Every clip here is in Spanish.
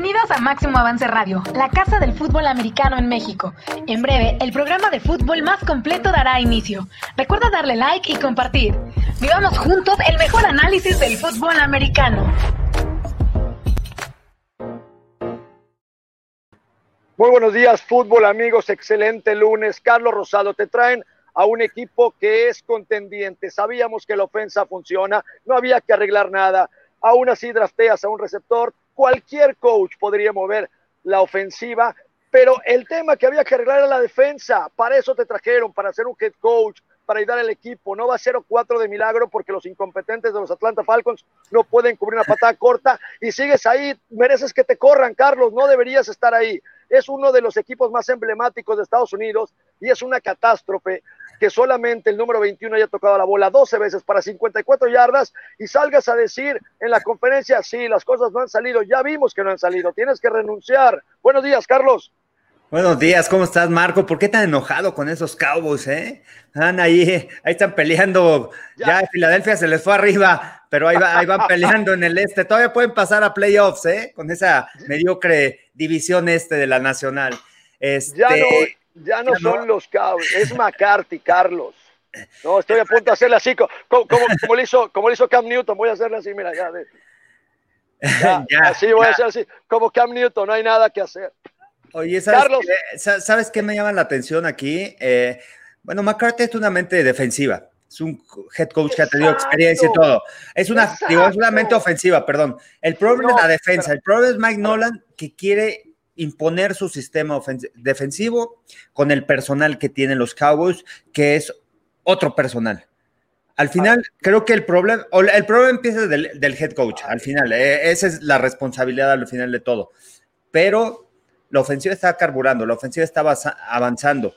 Bienvenidos a Máximo Avance Radio, la casa del fútbol americano en México. En breve, el programa de fútbol más completo dará inicio. Recuerda darle like y compartir. Vivamos juntos el mejor análisis del fútbol americano. Muy buenos días, fútbol amigos. Excelente lunes. Carlos Rosado, te traen a un equipo que es contendiente. Sabíamos que la ofensa funciona, no había que arreglar nada. Aún así drafteas a un receptor, cualquier coach podría mover la ofensiva, pero el tema que había que arreglar era la defensa. Para eso te trajeron, para ser un head coach, para ayudar al equipo. No va a ser 4 de milagro porque los incompetentes de los Atlanta Falcons no pueden cubrir una patada corta y sigues ahí. Mereces que te corran, Carlos. No deberías estar ahí. Es uno de los equipos más emblemáticos de Estados Unidos y es una catástrofe que solamente el número 21 haya tocado la bola 12 veces para 54 yardas y salgas a decir en la conferencia, sí, las cosas no han salido, ya vimos que no han salido, tienes que renunciar. Buenos días, Carlos. Buenos días, ¿cómo estás, Marco? ¿Por qué tan enojado con esos Cowboys, eh? Están ahí, ahí están peleando. Ya, Filadelfia se les fue arriba, pero ahí, ahí van peleando en el este. Todavía pueden pasar a playoffs, ¿eh? Con esa mediocre división este de la Nacional. Este, ya no, ya no son los Cowboys, es McCarthy, Carlos. No, estoy a punto de hacerle así, como, como, le hizo, como le hizo Cam Newton, voy a hacerle así, mira, ya. ya, así voy a hacer así, como Cam Newton, no hay nada que hacer. Oye, ¿sabes, Carlos, qué, ¿sabes qué me llama la atención aquí? Eh, bueno, McCarthy es una mente defensiva. Es un head coach que ha tenido experiencia y todo. Es una, digo, es una mente ofensiva, perdón. El problema es la defensa. El problema es Mike Nolan que quiere imponer su sistema defensivo con el personal que tienen los Cowboys, que es otro personal. Al final, creo que el problema, el problema empieza del, head coach, al final, eh, esa es la responsabilidad al final de todo. Pero la ofensiva está carburando, la ofensiva estaba avanzando.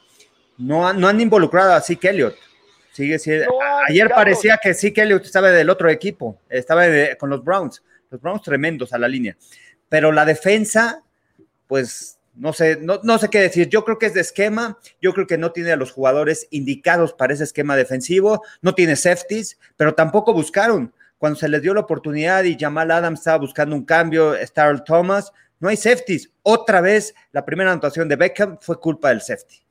No, no han involucrado a Zeke Elliott. Sigue ayer parecía que Zeke Elliott estaba del otro equipo, estaba con los Browns, los Browns tremendos a la línea. Pero la defensa pues no sé, no, no, sé qué decir. Yo creo que es de esquema. Yo creo que no tiene a los jugadores indicados para ese esquema defensivo. No tiene safeties, pero tampoco buscaron. Cuando se les dio la oportunidad y Jamal Adams estaba buscando un cambio, Starl Thomas, no hay safeties. Otra vez, la primera anotación de Beckham fue culpa del safety.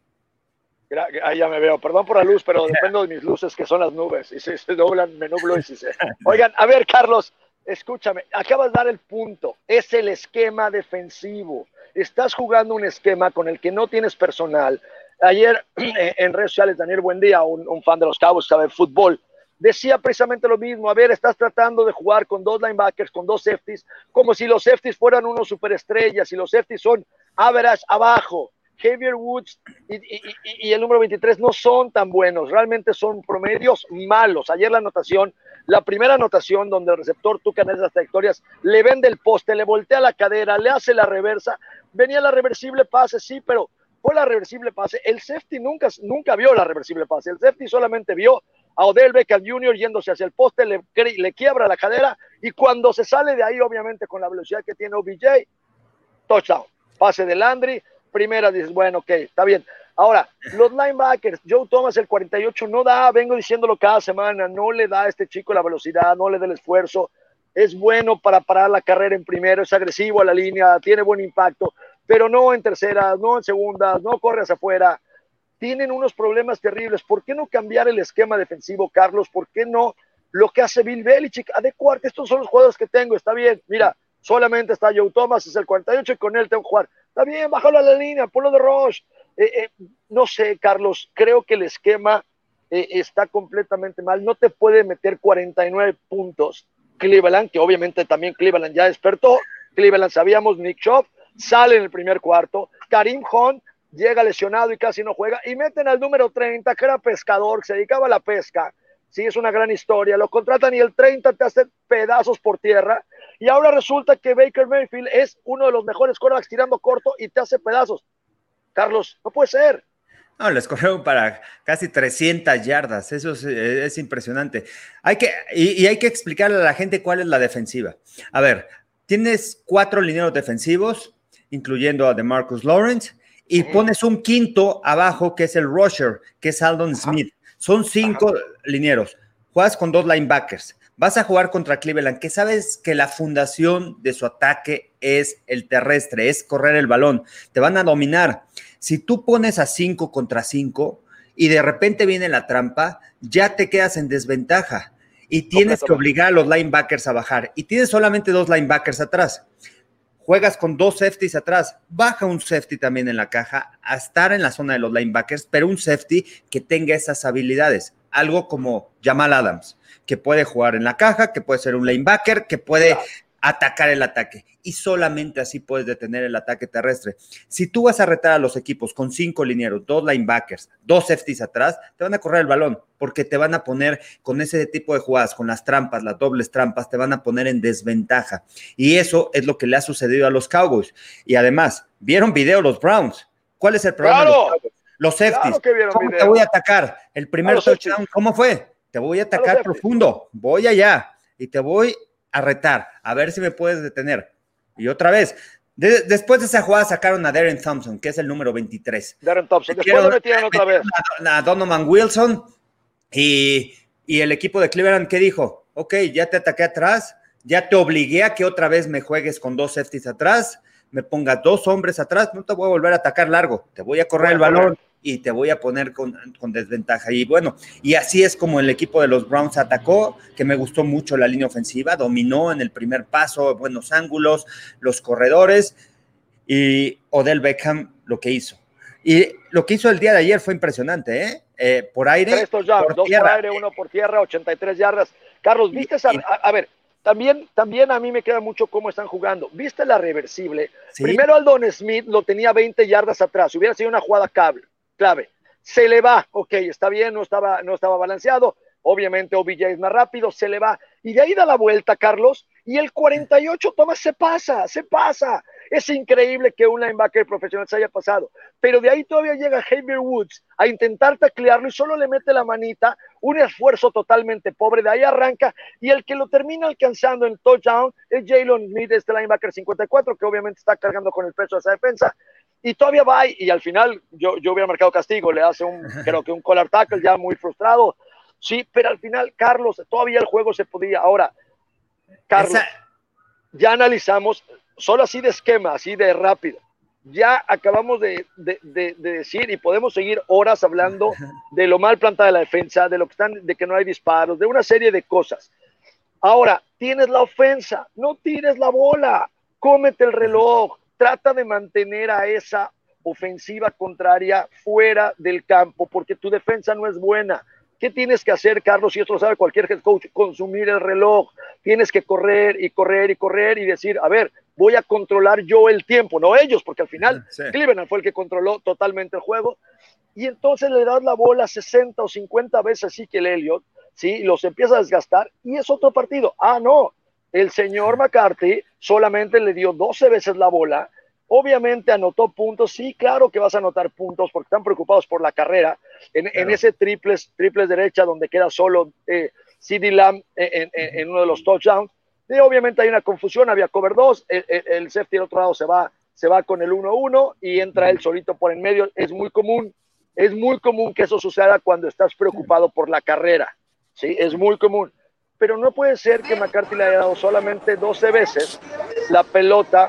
Ahí ya me veo. Perdón por la luz, pero dependo de mis luces, que son las nubes. Y si se doblan, me nublo y si se. Oigan, a ver, Carlos, escúchame. Acabas de dar el punto. Es el esquema defensivo estás jugando un esquema con el que no tienes personal. Ayer en redes sociales, Daniel Buendía, un, un fan de los Cabos, sabe fútbol, decía precisamente lo mismo. A ver, estás tratando de jugar con dos linebackers, con dos safeties, como si los safeties fueran unos superestrellas y los safeties son average abajo. Javier Woods y, el número 23 no son tan buenos, realmente son promedios malos. Ayer la anotación, la primera anotación donde el receptor tuca en esas trayectorias, le vende el poste, le voltea la cadera, le hace la reversa, venía la reversible pase, sí, pero fue la reversible pase. El safety nunca, nunca vio la reversible pase, el safety solamente vio a Odell Beckham Jr. yéndose hacia el poste, le, le quiebra la cadera y cuando se sale de ahí, obviamente con la velocidad que tiene OBJ, touchdown, pase de Landry, primera dices, bueno, ok, está bien. Ahora, los linebackers, Joe Thomas, el 48, no da, vengo diciéndolo cada semana, no le da a este chico la velocidad, no le da el esfuerzo. Es bueno para parar la carrera en primero, es agresivo a la línea, tiene buen impacto, pero no en terceras, no en segundas, no corre hacia afuera. Tienen unos problemas terribles. ¿Por qué no cambiar el esquema defensivo, Carlos? ¿Por qué no lo que hace Bill Belichick? Adecuarte, estos son los jugadores que tengo, está bien. Mira, solamente está Joe Thomas, es el 48 y con él tengo que jugar. Está bien, bájalo a la línea, ponlo de Roche. Eh, eh, no sé, Carlos, creo que el esquema eh, está completamente mal. No te puede meter 49 puntos. Cleveland, que obviamente también Cleveland ya despertó. Cleveland sabíamos, Nick Chop sale en el primer cuarto. Karim Hunt llega lesionado y casi no juega. Y meten al número 30, que era pescador, que se dedicaba a la pesca. Sí, es una gran historia. Lo contratan y el 30 te hace pedazos por tierra. Y ahora resulta que Baker Mayfield es uno de los mejores quarterbacks tirando corto y te hace pedazos. Carlos, no puede ser. No, les corrieron para casi 300 yardas. Eso es, impresionante. Hay que, y, hay que explicarle a la gente cuál es la defensiva. A ver, tienes cuatro lineros defensivos, incluyendo a DeMarcus Lawrence, y pones un quinto abajo que es el rusher, que es Aldon Smith. Son cinco linieros. Juegas con dos linebackers Vas a jugar contra Cleveland, que sabes que la fundación de su ataque es el terrestre, es correr el balón. Te van a dominar. Si tú pones a 5 contra 5 y de repente viene la trampa, ya te quedas en desventaja y tienes que obligar a los linebackers a bajar. Y tienes solamente dos linebackers atrás. Juegas con dos safeties atrás. Baja un safety también en la caja a estar en la zona de los linebackers, pero un safety que tenga esas habilidades. Algo como Jamal Adams, que puede jugar en la caja, que puede ser un linebacker, que puede atacar el ataque y solamente así puedes detener el ataque terrestre. Si tú vas a retar a los equipos con cinco linieros, dos linebackers, dos safeties atrás, te van a correr el balón porque te van a poner con ese tipo de jugadas, con las trampas, las dobles trampas, te van a poner en desventaja. Y eso es lo que le ha sucedido a los Cowboys. Y además, ¿vieron video los Browns? ¿Cuál es el problema? los, safeties. ¿Cómo te voy a atacar? El primer touchdown, ¿cómo fue? Te voy a atacar profundo, voy allá y te voy a retar, a ver si me puedes detener. Y otra vez, después de esa jugada sacaron a Darren Thompson, que es el número 23. Darren Thompson, después lo metieron otra vez. A, Donovan Wilson y, y el equipo de Cleveland, ¿qué dijo? Ok, ya te ataqué atrás, ya te obligué a que otra vez me juegues con dos safeties atrás, me pongas dos hombres atrás, no te voy a volver a atacar largo, te voy a correr el balón y te voy a poner con, desventaja. Y bueno, y así es como el equipo de los Browns atacó, que me gustó mucho la línea ofensiva, dominó en el primer paso, buenos ángulos, los corredores y Odell Beckham lo que hizo. Y lo que hizo el día de ayer fue impresionante, ¿eh? eh por aire. por dos por aire, uno por tierra, 83 yardas. Carlos, ¿viste esa? A, ver, también, también a mí me queda mucho cómo están jugando. ¿Viste la reversible? Primero Aldon Smith lo tenía 20 yardas atrás. Hubiera sido una jugada cable clave. Se le va, ok, está bien, no estaba, no estaba balanceado. Obviamente OBJ es más rápido, se le va. Y de ahí da la vuelta, Carlos, y el 48 toma, se pasa, se pasa. Es increíble que un linebacker profesional se haya pasado. Pero de ahí todavía llega Javier Woods a intentar taclearlo y solo le mete la manita, un esfuerzo totalmente pobre. De ahí arranca y el que lo termina alcanzando en touchdown es Jalen Smith, este linebacker 54, que obviamente está cargando con el peso de esa defensa y todavía va y al final yo, yo hubiera marcado castigo, le hace un, creo que un collar tackle ya muy frustrado. Sí, pero al final, Carlos, todavía el juego se podía. Ahora, Carlos, ya analizamos, solo así de esquema, así de rápido. Ya acabamos de, de, de, decir y podemos seguir horas hablando de lo mal plantada de la defensa, de lo que están, de que no hay disparos, de una serie de cosas. Ahora, tienes la ofensa, no tires la bola, cómete el reloj, trata de mantener a esa ofensiva contraria fuera del campo porque tu defensa no es buena. ¿Qué tienes que hacer, Carlos? Y esto lo sabe cualquier head coach, consumir el reloj. Tienes que correr y correr y correr y decir, a ver, voy a controlar yo el tiempo, no ellos, porque al final Cleveland fue el que controló totalmente el juego. Y entonces le das la bola 60 o 50 veces así que el Elliot, ¿sí? Los empieza a desgastar y es otro partido. Ah, no, el señor McCarthy solamente le dio 12 veces la bola. Obviamente anotó puntos, sí, claro que vas a anotar puntos porque están preocupados por la carrera. En, ese triples, triples derecha donde queda solo eh, CD Lamb en, uno de los touchdowns. Y obviamente hay una confusión, había cover 2, el, el, safety del otro lado se va, se va con el 1-1 y entra él solito por en medio. Es muy común, es muy común que eso suceda cuando estás preocupado por la carrera. Sí, es muy común pero no puede ser que McCarthy le haya dado solamente 12 veces la pelota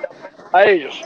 a ellos.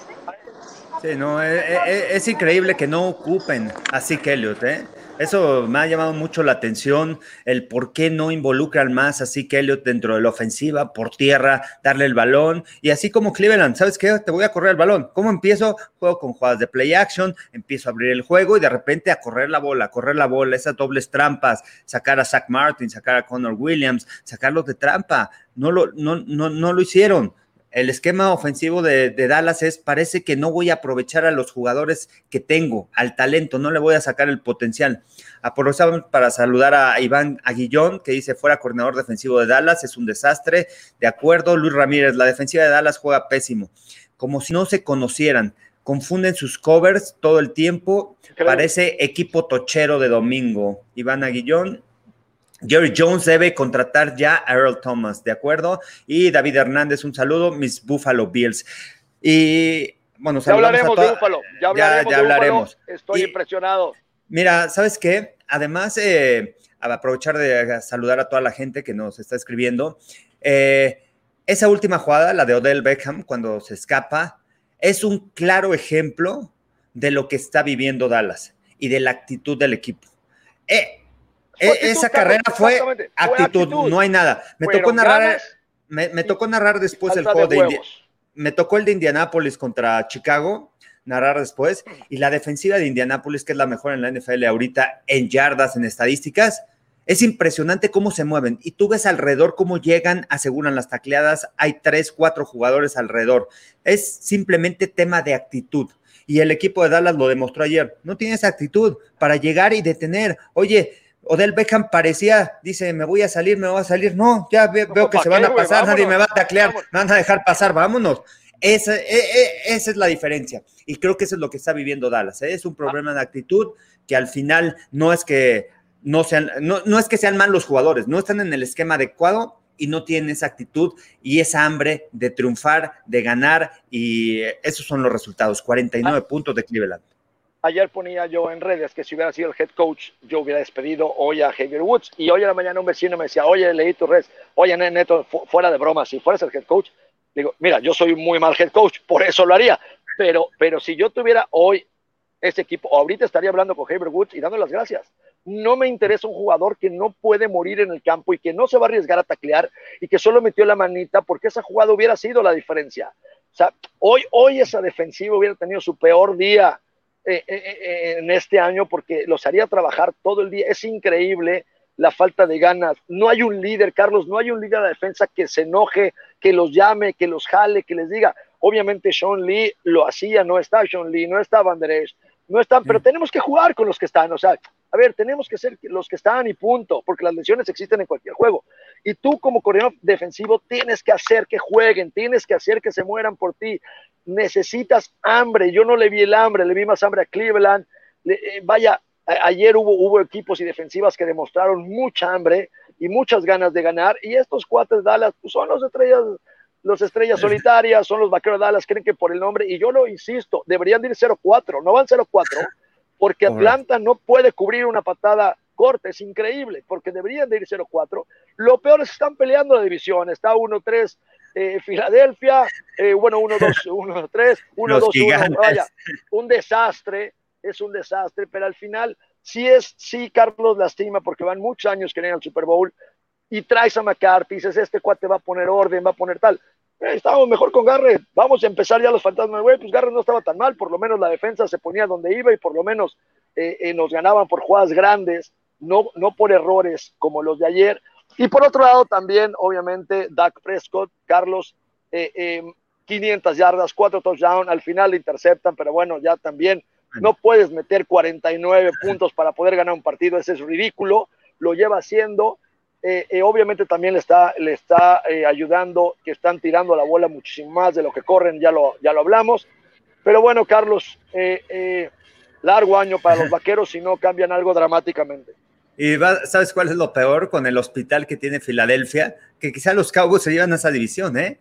Sí, no, es, eh, eh, es, increíble que no ocupen así que ¿eh? Eso me ha llamado mucho la atención, el por qué no involucran más así que Elliot dentro de la ofensiva, por tierra, darle el balón. Y así como Cleveland, ¿sabes qué? Te voy a correr el balón. ¿Cómo empiezo? Juego con jugadas de play action, empiezo a abrir el juego y de repente a correr la bola, correr la bola, esas dobles trampas, sacar a Zach Martin, sacar a Connor Williams, sacarlos de trampa. No lo, no, no, no lo hicieron el esquema ofensivo de, Dallas es, parece que no voy a aprovechar a los jugadores que tengo, al talento, no le voy a sacar el potencial. Aprovechamos para saludar a Iván Aguillón, que dice, fuera coordinador defensivo de Dallas, es un desastre. De acuerdo, Luis Ramírez, la defensiva de Dallas juega pésimo, como si no se conocieran. Confunden sus covers todo el tiempo. Parece equipo tochero de domingo. Iván Aguillón, Jerry Jones debe contratar ya a Earl Thomas, ¿de acuerdo? Y David Hernández, un saludo, mis Buffalo Bills. Y bueno, ya hablaremos de Buffalo, ya hablaremos. Estoy impresionado. Mira, ¿sabes qué? Además, eh, aprovechar de saludar a toda la gente que nos está escribiendo. Eh, esa última jugada, la de Odell Beckham, cuando se escapa, es un claro ejemplo de lo que está viviendo Dallas y de la actitud del equipo. Eh, esa carrera fue actitud, no hay nada. Me tocó narrar, me, tocó narrar después el juego de, me tocó el de Indianápolis contra Chicago, narrar después, y la defensiva de Indianápolis, que es la mejor en la NFL ahorita en yardas, en estadísticas, es impresionante cómo se mueven. Y tú ves alrededor cómo llegan, aseguran las tacleadas, hay tres, cuatro jugadores alrededor. Es simplemente tema de actitud. Y el equipo de Dallas lo demostró ayer. No tiene esa actitud para llegar y detener. Oye, Odell Beckham parecía, dice, me voy a salir, me voy a salir. No, ya veo, que se van a pasar, nadie me va a taclear, me van a dejar pasar, vámonos. Esa, e, e, esa, es la diferencia. Y creo que eso es lo que está viviendo Dallas. ¿eh? Es un problema de actitud que al final no es que no sean, no, no es que sean mal los jugadores, no están en el esquema adecuado y no tienen esa actitud y esa hambre de triunfar, de ganar, y esos son los resultados, 49 ah. puntos de Cleveland. Ayer ponía yo en redes que si hubiera sido el head coach, yo hubiera despedido hoy a Javier Woods. Y hoy a la mañana un vecino me decía, oye, leí tu redes, oye, Neto, fuera de broma, si fueras el head coach, digo, mira, yo soy muy mal head coach, por eso lo haría. Pero, pero si yo tuviera hoy ese equipo, ahorita estaría hablando con Javier Woods y dando las gracias. No me interesa un jugador que no puede morir en el campo y que no se va a arriesgar a taclear y que solo metió la manita porque esa jugada hubiera sido la diferencia. O sea, hoy, hoy esa defensiva hubiera tenido su peor día eh, eh, eh, en este año porque los haría trabajar todo el día. Es increíble la falta de ganas. No hay un líder, Carlos, no hay un líder de la defensa que se enoje, que los llame, que los jale, que les diga. Obviamente Sean Lee lo hacía, no está Sean Lee, no está Van no están, pero tenemos que jugar con los que están. O sea, a ver, tenemos que ser los que están y punto, porque las lesiones existen en cualquier juego. Y tú como coreano defensivo tienes que hacer que jueguen, tienes que hacer que se mueran por ti. Necesitas hambre. Yo no le vi el hambre, le vi más hambre a Cleveland. Eh, vaya, ayer hubo, hubo equipos y defensivas que demostraron mucha hambre y muchas ganas de ganar. Y estos cuates Dallas pues, son los estrellas los estrellas solitarias, son los vaqueros de Dallas, creen que por el nombre, y yo lo insisto, deberían ir 0-4, no van 0-4, porque Atlanta no puede cubrir una patada corta, es increíble, porque deberían de ir 0-4. Lo peor es que están peleando la división, está 1-3 eh, Filadelfia, eh, bueno, 1-2, 1-3, 1-2, vaya, un desastre, es un desastre, pero al final sí es, sí Carlos lastima porque van muchos años que al Super Bowl y traes a McCarthy, dices, este cuate va a poner orden, va a poner tal, eh, estábamos mejor con Garrett. Vamos a empezar ya los fantasmas. Güey, pues Garrett no estaba tan mal. Por lo menos la defensa se ponía donde iba y por lo menos eh, eh, nos ganaban por jugadas grandes, no, no por errores como los de ayer. Y por otro lado, también, obviamente, Dak Prescott, Carlos, 500 yardas, 4 touchdowns. Al final le interceptan, pero bueno, ya también no puedes meter 49 puntos para poder ganar un partido. Ese es ridículo. Lo lleva haciendo eh, eh, obviamente también le está, le está eh, ayudando que están tirando la bola muchísimo más de lo que corren, ya lo, ya lo hablamos. Pero bueno, Carlos, largo año para los vaqueros si no cambian algo dramáticamente. Y ¿sabes cuál es lo peor con el hospital que tiene Filadelfia? Que quizá los Cowboys se llevan a esa división, ¿eh?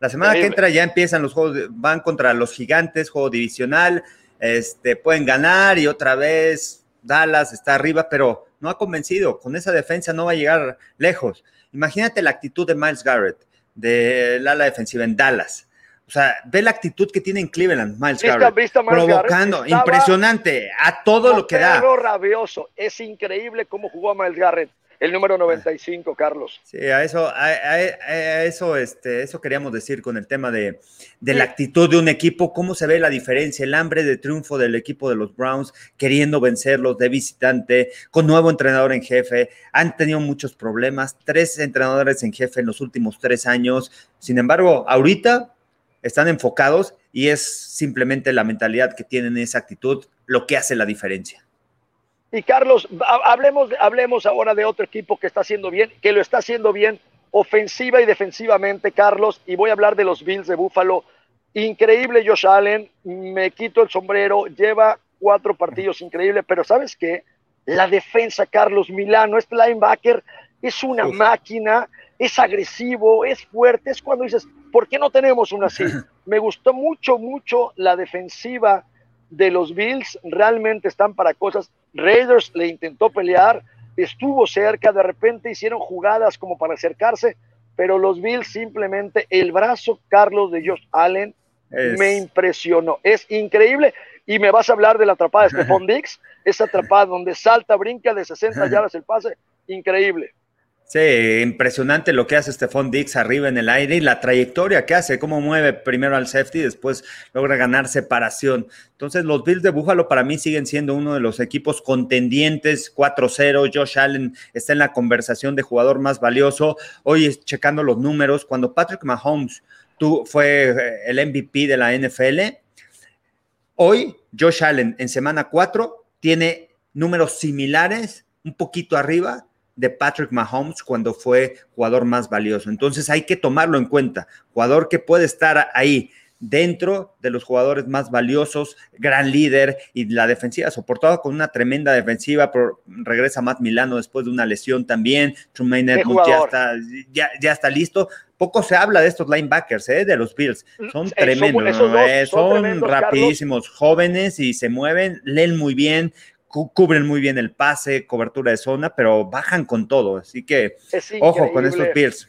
La semana que entra ya empiezan los juegos, van contra los gigantes, juego divisional, este, pueden ganar y otra vez Dallas está arriba, pero no ha convencido. Con esa defensa no va a llegar lejos. Imagínate la actitud de Miles Garrett, de la ala defensiva en Dallas. O sea, ve la actitud que tiene en Cleveland, Miles Garrett. provocando, impresionante, a todo lo que da. rabioso. Es increíble cómo jugó Miles Garrett el número 95, Carlos. Sí, a eso, a, eso, este, eso queríamos decir con el tema de, la actitud de un equipo, cómo se ve la diferencia, el hambre de triunfo del equipo de los Browns, queriendo vencerlos de visitante, con nuevo entrenador en jefe, han tenido muchos problemas, tres entrenadores en jefe en los últimos tres años, sin embargo, ahorita están enfocados y es simplemente la mentalidad que tienen esa actitud lo que hace la diferencia. Y Carlos, hablemos, hablemos ahora de otro equipo que está haciendo bien, que lo está haciendo bien ofensiva y defensivamente, Carlos, y voy a hablar de los Bills de Buffalo. Increíble Josh Allen, me quito el sombrero, lleva cuatro partidos increíbles, pero ¿sabes qué? La defensa, Carlos Milano, este linebacker es una máquina, es agresivo, es fuerte, es cuando dices, ¿por qué no tenemos una así? Me gustó mucho, mucho la defensiva de los Bills, realmente están para cosas Raiders le intentó pelear, estuvo cerca, de repente hicieron jugadas como para acercarse, pero los Bills simplemente, el brazo Carlos de Josh Allen me impresionó. Es increíble. Y me vas a hablar de la atrapada de Stephon Dix, esa atrapada donde salta, brinca de 60 yardas el pase, increíble. Sí, impresionante lo que hace Stephon Dix arriba en el aire y la trayectoria que hace, cómo mueve primero al safety y después logra ganar separación. Entonces, los Bills de Búfalo para mí siguen siendo uno de los equipos contendientes 4-0. Josh Allen está en la conversación de jugador más valioso. Hoy checando los números, cuando Patrick Mahomes fue eh, el MVP de la NFL, hoy Josh Allen en semana 4 tiene números similares, un poquito arriba de Patrick Mahomes cuando fue jugador más valioso. Entonces hay que tomarlo en cuenta. Jugador que puede estar ahí dentro de los jugadores más valiosos, gran líder y la defensiva soportada con una tremenda defensiva. regresa Matt Milano después de una lesión también. Trumaine Edmonds ya está, ya, está listo. Poco se habla de estos linebackers, ¿eh? de los Bills. Son tremendos, son, rapidísimos, jóvenes y se mueven, leen muy bien, cubren muy bien el pase, cobertura de zona, pero bajan con todo. Así que ojo con estos Bills.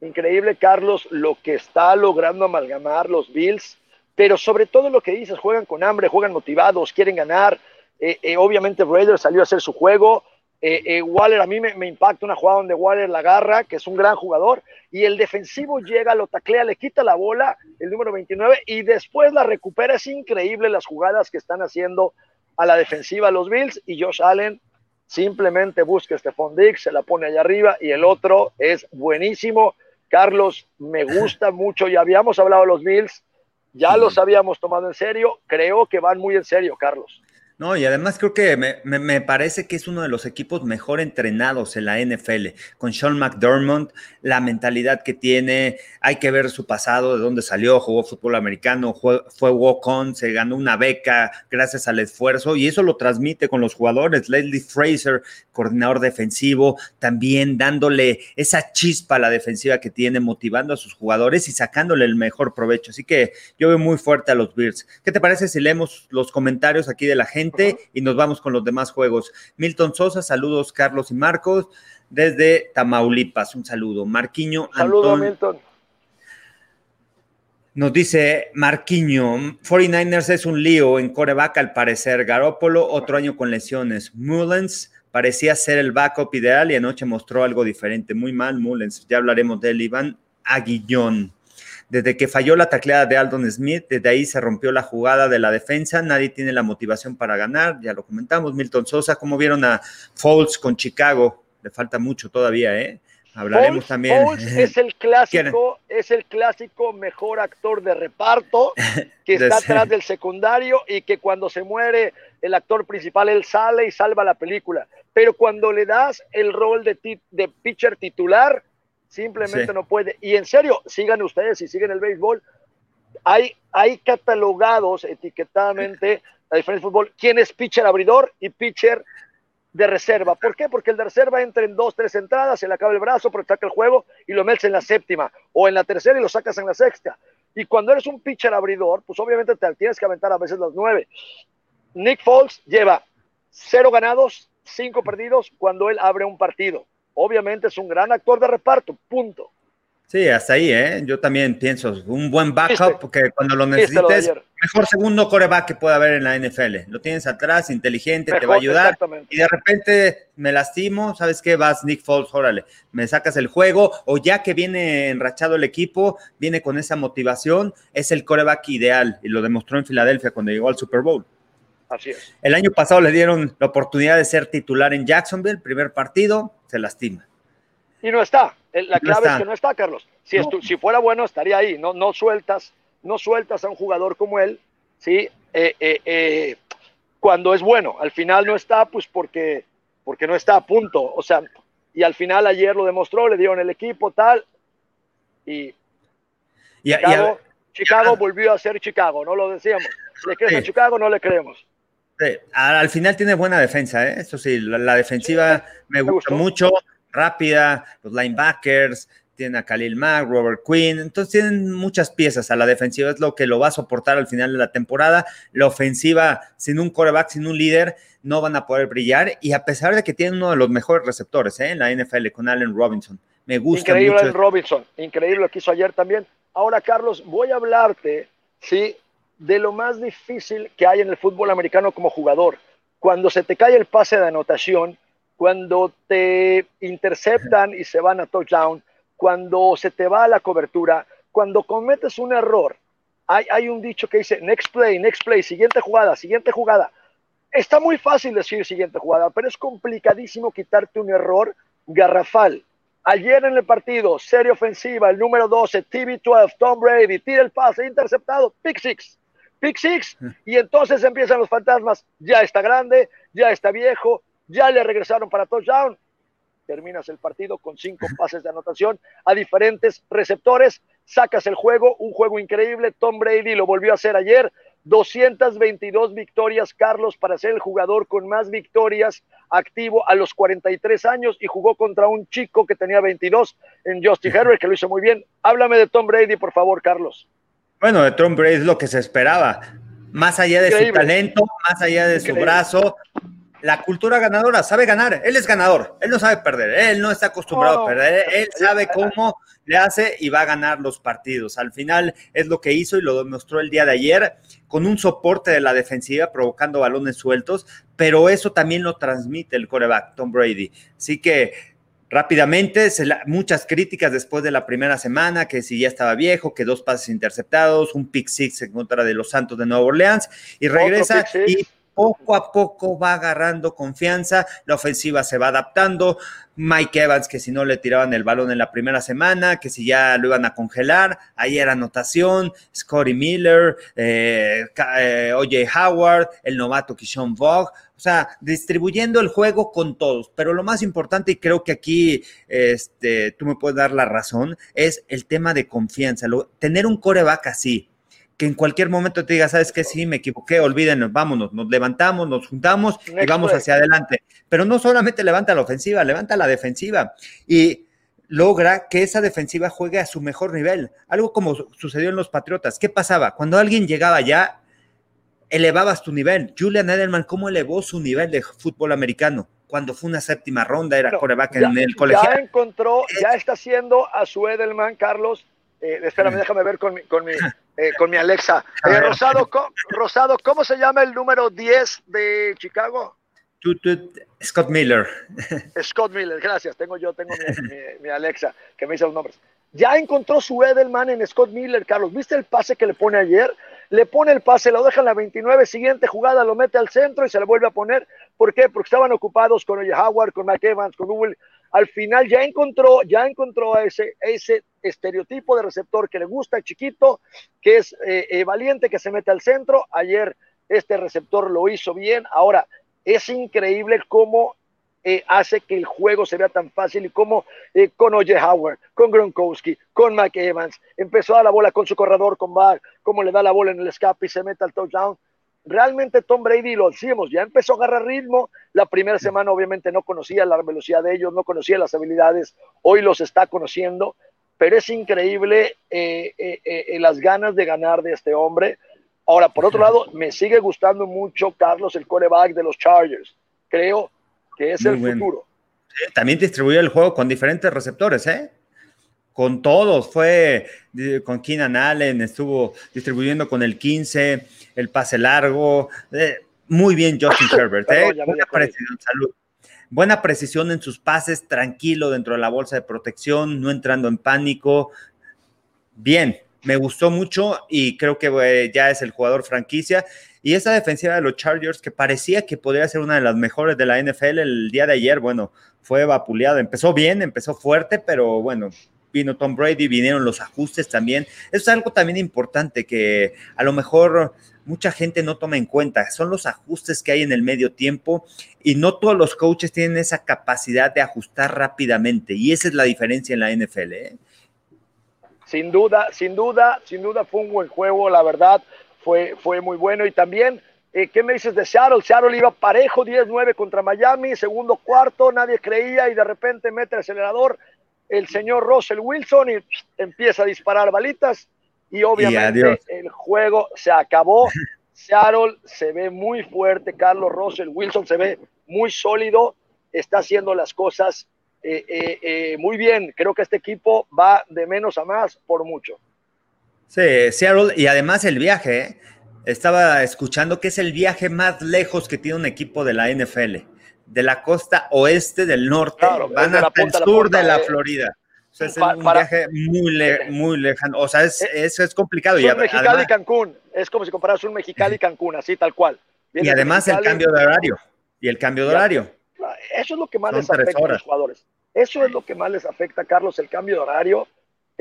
Increíble, Carlos, lo que está logrando amalgamar los Bills, pero sobre todo lo que dices, juegan con hambre, juegan motivados, quieren ganar. Eh, eh, obviamente Raiders salió a hacer su juego. Eh, Waller, a mí me, me, impacta una jugada donde Waller la agarra, que es un gran jugador, y el defensivo llega, lo taclea, le quita la bola, el número 29, y después la recupera. Es increíble las jugadas que están haciendo a la defensiva los Bills y Josh Allen simplemente busca Stephon Diggs, se la pone allá arriba y el otro es buenísimo. Carlos, me gusta mucho, ya habíamos hablado de los Bills, ya los habíamos tomado en serio, creo que van muy en serio, Carlos. No, y además creo que me, parece que es uno de los equipos mejor entrenados en la NFL, con Sean McDermott, la mentalidad que tiene, hay que ver su pasado, de dónde salió, jugó fútbol americano, fue, walk-on, se ganó una beca gracias al esfuerzo y eso lo transmite con los jugadores. Leslie Fraser, coordinador defensivo, también dándole esa chispa a la defensiva que tiene, motivando a sus jugadores y sacándole el mejor provecho. Así que yo veo muy fuerte a los Bills. ¿Qué te parece si leemos los comentarios aquí de la gente? Y nos vamos con los demás juegos. Milton Sosa, saludos Carlos y Marcos desde Tamaulipas, un saludo. Marquiño. Saludos Milton. Nos dice Marquiño, 49ers es un lío en coreback al parecer. Garópolo, otro año con lesiones. Mullens parecía ser el backup ideal y anoche mostró algo diferente. Muy mal, Mullens. Ya hablaremos de él. Iván Aguillón. Desde que falló la tacleada de Aldon Smith, desde ahí se rompió la jugada de la defensa, nadie tiene la motivación para ganar, ya lo comentamos. Milton Sosa, ¿cómo vieron a Foles con Chicago? Le falta mucho todavía, ¿eh? Hablaremos también. Foles es el clásico, es el clásico mejor actor de reparto que está atrás del secundario y que cuando se muere el actor principal él sale y salva la película. Pero cuando le das el rol de, de pitcher titular, Simplemente no puede. Y en serio, sigan ustedes y siguen el béisbol. Hay, hay catalogados etiquetadamente la diferencia de fútbol quién es pitcher abridor y pitcher de reserva. ¿Por qué? Porque el de reserva entra en dos, tres entradas, se le acaba el brazo, saca el juego y lo metes en la séptima o en la tercera y lo sacas en la sexta. Y cuando eres un pitcher abridor, pues obviamente te tienes que aventar a veces las nueve. Nick Foles lleva cero ganados, cinco perdidos cuando él abre un partido obviamente es un gran actor de reparto, punto. Sí, hasta ahí, ¿eh? Yo también pienso, un buen backup, porque cuando lo necesites, mejor segundo coreback que pueda haber en la NFL. Lo tienes atrás, inteligente, te va a ayudar. Y de repente me lastimo, ¿sabes qué? Vas Nick Foles, órale, me sacas el juego, o ya que viene enrachado el equipo, viene con esa motivación, es el coreback ideal, y lo demostró en Filadelfia cuando llegó al Super Bowl. Así es. El año pasado le dieron la oportunidad de ser titular en Jacksonville, primer partido, se lastima. Y no está. La clave es que no está, Carlos. Si, si fuera bueno, estaría ahí. No, no, sueltas, no sueltas a un jugador como él, ¿sí? Eh, eh, eh, cuando es bueno. Al final no está, pues porque, porque no está a punto. O sea, y al final ayer lo demostró, le dieron el equipo, tal. Y, Chicago, volvió a ser Chicago, no lo decíamos. ¿Le crees a Chicago? No le creemos. Al final tiene buena defensa, eso sí, la, defensiva me gusta mucho rápida, los linebackers, tienen a Khalil Mack, Robert Quinn, entonces tienen muchas piezas a la defensiva, es lo que lo va a soportar al final de la temporada. La ofensiva, sin un coreback, sin un líder, no van a poder brillar. Y a pesar de que tienen uno de los mejores receptores ¿eh? en la NFL con Allen Robinson, me gusta. Increíble mucho. Allen Robinson, increíble lo que hizo ayer también. Ahora, Carlos, voy a hablarte, ¿sí? De lo más difícil que hay en el fútbol americano como jugador. Cuando se te cae el pase de anotación, cuando te interceptan y se van a touchdown, cuando se te va a la cobertura, cuando cometes un error, hay, un dicho que dice next play, next play, siguiente jugada, siguiente jugada. Está muy fácil decir siguiente jugada, pero es complicadísimo quitarte un error garrafal. Ayer en el partido, serie ofensiva, el número 12, TV12, Tom Brady, tira el pase, interceptado, pick six, pick six, y entonces empiezan los fantasmas. Ya está grande, ya está viejo, ya le regresaron para touchdown. Terminas el partido con cinco pases de anotación a diferentes receptores, sacas el juego, un juego increíble. Tom Brady lo volvió a hacer ayer. 222 victorias, Carlos, para ser el jugador con más victorias activo a los 43 años y jugó contra un chico que tenía 22 en Justin Herbert, que lo hizo muy bien. Háblame de Tom Brady, por favor, Carlos. Bueno, de Tom Brady es lo que se esperaba. Más allá de Increíble. su talento, más allá de Increíble. su brazo, la cultura ganadora, sabe ganar, él es ganador, él no sabe perder, él no está acostumbrado oh, a perder, él sabe cómo le hace y va a ganar los partidos. Al final es lo que hizo y lo demostró el día de ayer con un soporte de la defensiva provocando balones sueltos, pero eso también lo transmite el coreback Tom Brady. Así que rápidamente, se la, muchas críticas después de la primera semana, que si ya estaba viejo, que dos pases interceptados, un pick six en contra de los Santos de Nueva Orleans, y regresa y poco a poco va agarrando confianza, la ofensiva se va adaptando, Mike Evans, que si no le tiraban el balón en la primera semana, que si ya lo iban a congelar, ayer anotación, Scotty Miller, eh, eh, OJ Howard, el novato Kishon Vog, o sea, distribuyendo el juego con todos, pero lo más importante, y creo que aquí este, tú me puedes dar la razón, es el tema de confianza, lo, tener un coreback así, que en cualquier momento te diga, sabes que sí, me equivoqué, olvídenos, vámonos, nos levantamos, nos juntamos y vamos hacia adelante. Pero no solamente levanta la ofensiva, levanta la defensiva y logra que esa defensiva juegue a su mejor nivel. Algo como sucedió en los Patriotas. ¿Qué pasaba? Cuando alguien llegaba ya, elevabas tu nivel. Julian Edelman, ¿cómo elevó su nivel de fútbol americano? Cuando fue una séptima ronda, era coreback en el colegio. Ya encontró, ya está haciendo a su Edelman, Carlos. Eh, espérame, déjame ver con mi, con mi, eh, con mi Alexa. Eh, Rosado, ¿cómo, Rosado, ¿cómo se llama el número 10 de Chicago? Scott Miller. Scott Miller, gracias. Tengo yo, tengo mi, mi, Alexa que me dice los nombres. Ya encontró su Edelman en Scott Miller, Carlos. ¿Viste el pase que le pone ayer? Le pone el pase, lo deja en la 29, siguiente jugada lo mete al centro y se le vuelve a poner. ¿Por qué? Porque estaban ocupados con Oye Howard, con Mike Evans, con Google. Al final ya encontró, ya encontró a ese, ese estereotipo de receptor que le gusta, chiquito, que es eh, eh, valiente, que se mete al centro. Ayer este receptor lo hizo bien. Ahora, es increíble cómo eh, hace que el juego se vea tan fácil y cómo eh, con Oye Howard, con Gronkowski, con Mike Evans, empezó a dar la bola con su corredor, con Bar, cómo le da la bola en el escape y se mete al touchdown. Realmente Tom Brady, lo decíamos, ya empezó a agarrar ritmo. La primera semana obviamente no conocía la velocidad de ellos, no conocía las habilidades, hoy los está conociendo pero es increíble eh, eh, eh, las ganas de ganar de este hombre. Ahora, por otro lado, me sigue gustando mucho Carlos, el coreback de los Chargers. Creo que es Muy el bueno. futuro. También distribuyó el juego con diferentes receptores, ¿eh? Con todos, fue con Keenan Allen, estuvo distribuyendo con el 15, el pase largo. muy bien, Justin Herbert, ¿eh? Perdón, salud buena precisión en sus pases, tranquilo dentro de la bolsa de protección, no entrando en pánico. Bien, me gustó mucho y creo que eh, ya es el jugador franquicia. Y esa defensiva de los Chargers, que parecía que podría ser una de las mejores de la NFL el día de ayer, bueno, fue vapuleada. Empezó bien, empezó fuerte, pero bueno, vino Tom Brady, vinieron los ajustes también. Eso es algo también importante que a lo mejor mucha gente no toma en cuenta. Son los ajustes que hay en el medio tiempo y no todos los coaches tienen esa capacidad de ajustar rápidamente y esa es la diferencia en la NFL. ¿eh? Sin duda, sin duda, sin duda fue un buen juego, la verdad, fue, fue muy bueno y también... Eh, ¿Qué me dices de Seattle? Seattle iba parejo 10-9 contra Miami, segundo cuarto, nadie creía y de repente mete el acelerador, el señor Russell Wilson y empieza a disparar balitas y obviamente el juego se acabó. Seattle se ve muy fuerte, Carlos Russell Wilson se ve muy sólido, está haciendo las cosas eh, eh, eh, muy bien. Creo que este equipo va de menos a más por mucho. Sí, Seattle, y además el viaje, estaba escuchando que es el viaje más lejos que tiene un equipo de la NFL, de la costa oeste del norte, van hasta el sur de la Florida. O sea, es un viaje muy, muy lejano. O sea, es, es, complicado. Es un Mexicali y Cancún. Es como si comparas un Mexicali y Cancún, así tal cual. y además el cambio de horario. Y el cambio de horario. Eso es lo que más les afecta a los jugadores. Eso es lo que más les afecta, Carlos, el cambio de horario.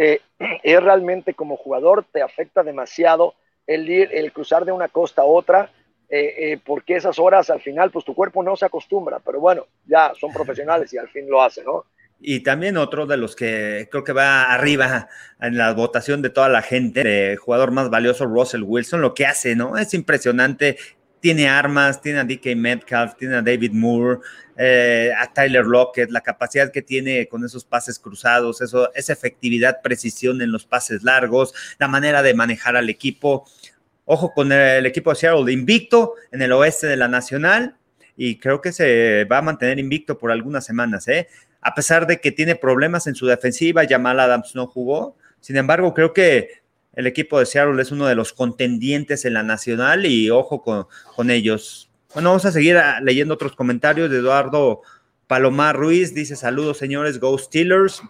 Eh, es realmente como jugador, te afecta demasiado el, cruzar de una costa a otra, eh, eh, porque esas horas al final, pues tu cuerpo no se acostumbra, pero bueno, ya son profesionales y al fin lo hacen, ¿no? Y también otro de los que creo que va arriba en la votación de toda la gente, de jugador más valioso, Russell Wilson, lo que hace, ¿no? Es impresionante tiene armas, tiene a DK Metcalf, tiene a David Moore, eh, a Tyler Lockett, la capacidad que tiene con esos pases cruzados, eso, esa efectividad, precisión en los pases largos, la manera de manejar al equipo. Ojo con el, equipo de Seattle, invicto en el oeste de la Nacional y creo que se va a mantener invicto por algunas semanas, ¿eh? A pesar de que tiene problemas en su defensiva, Jamal Adams no jugó. Sin embargo, creo que el equipo de Seattle es uno de los contendientes en la nacional y ojo con, ellos. Bueno, vamos a seguir ah, leyendo otros comentarios de Eduardo Palomar Ruiz. Dice saludos señores Ghost Steelers.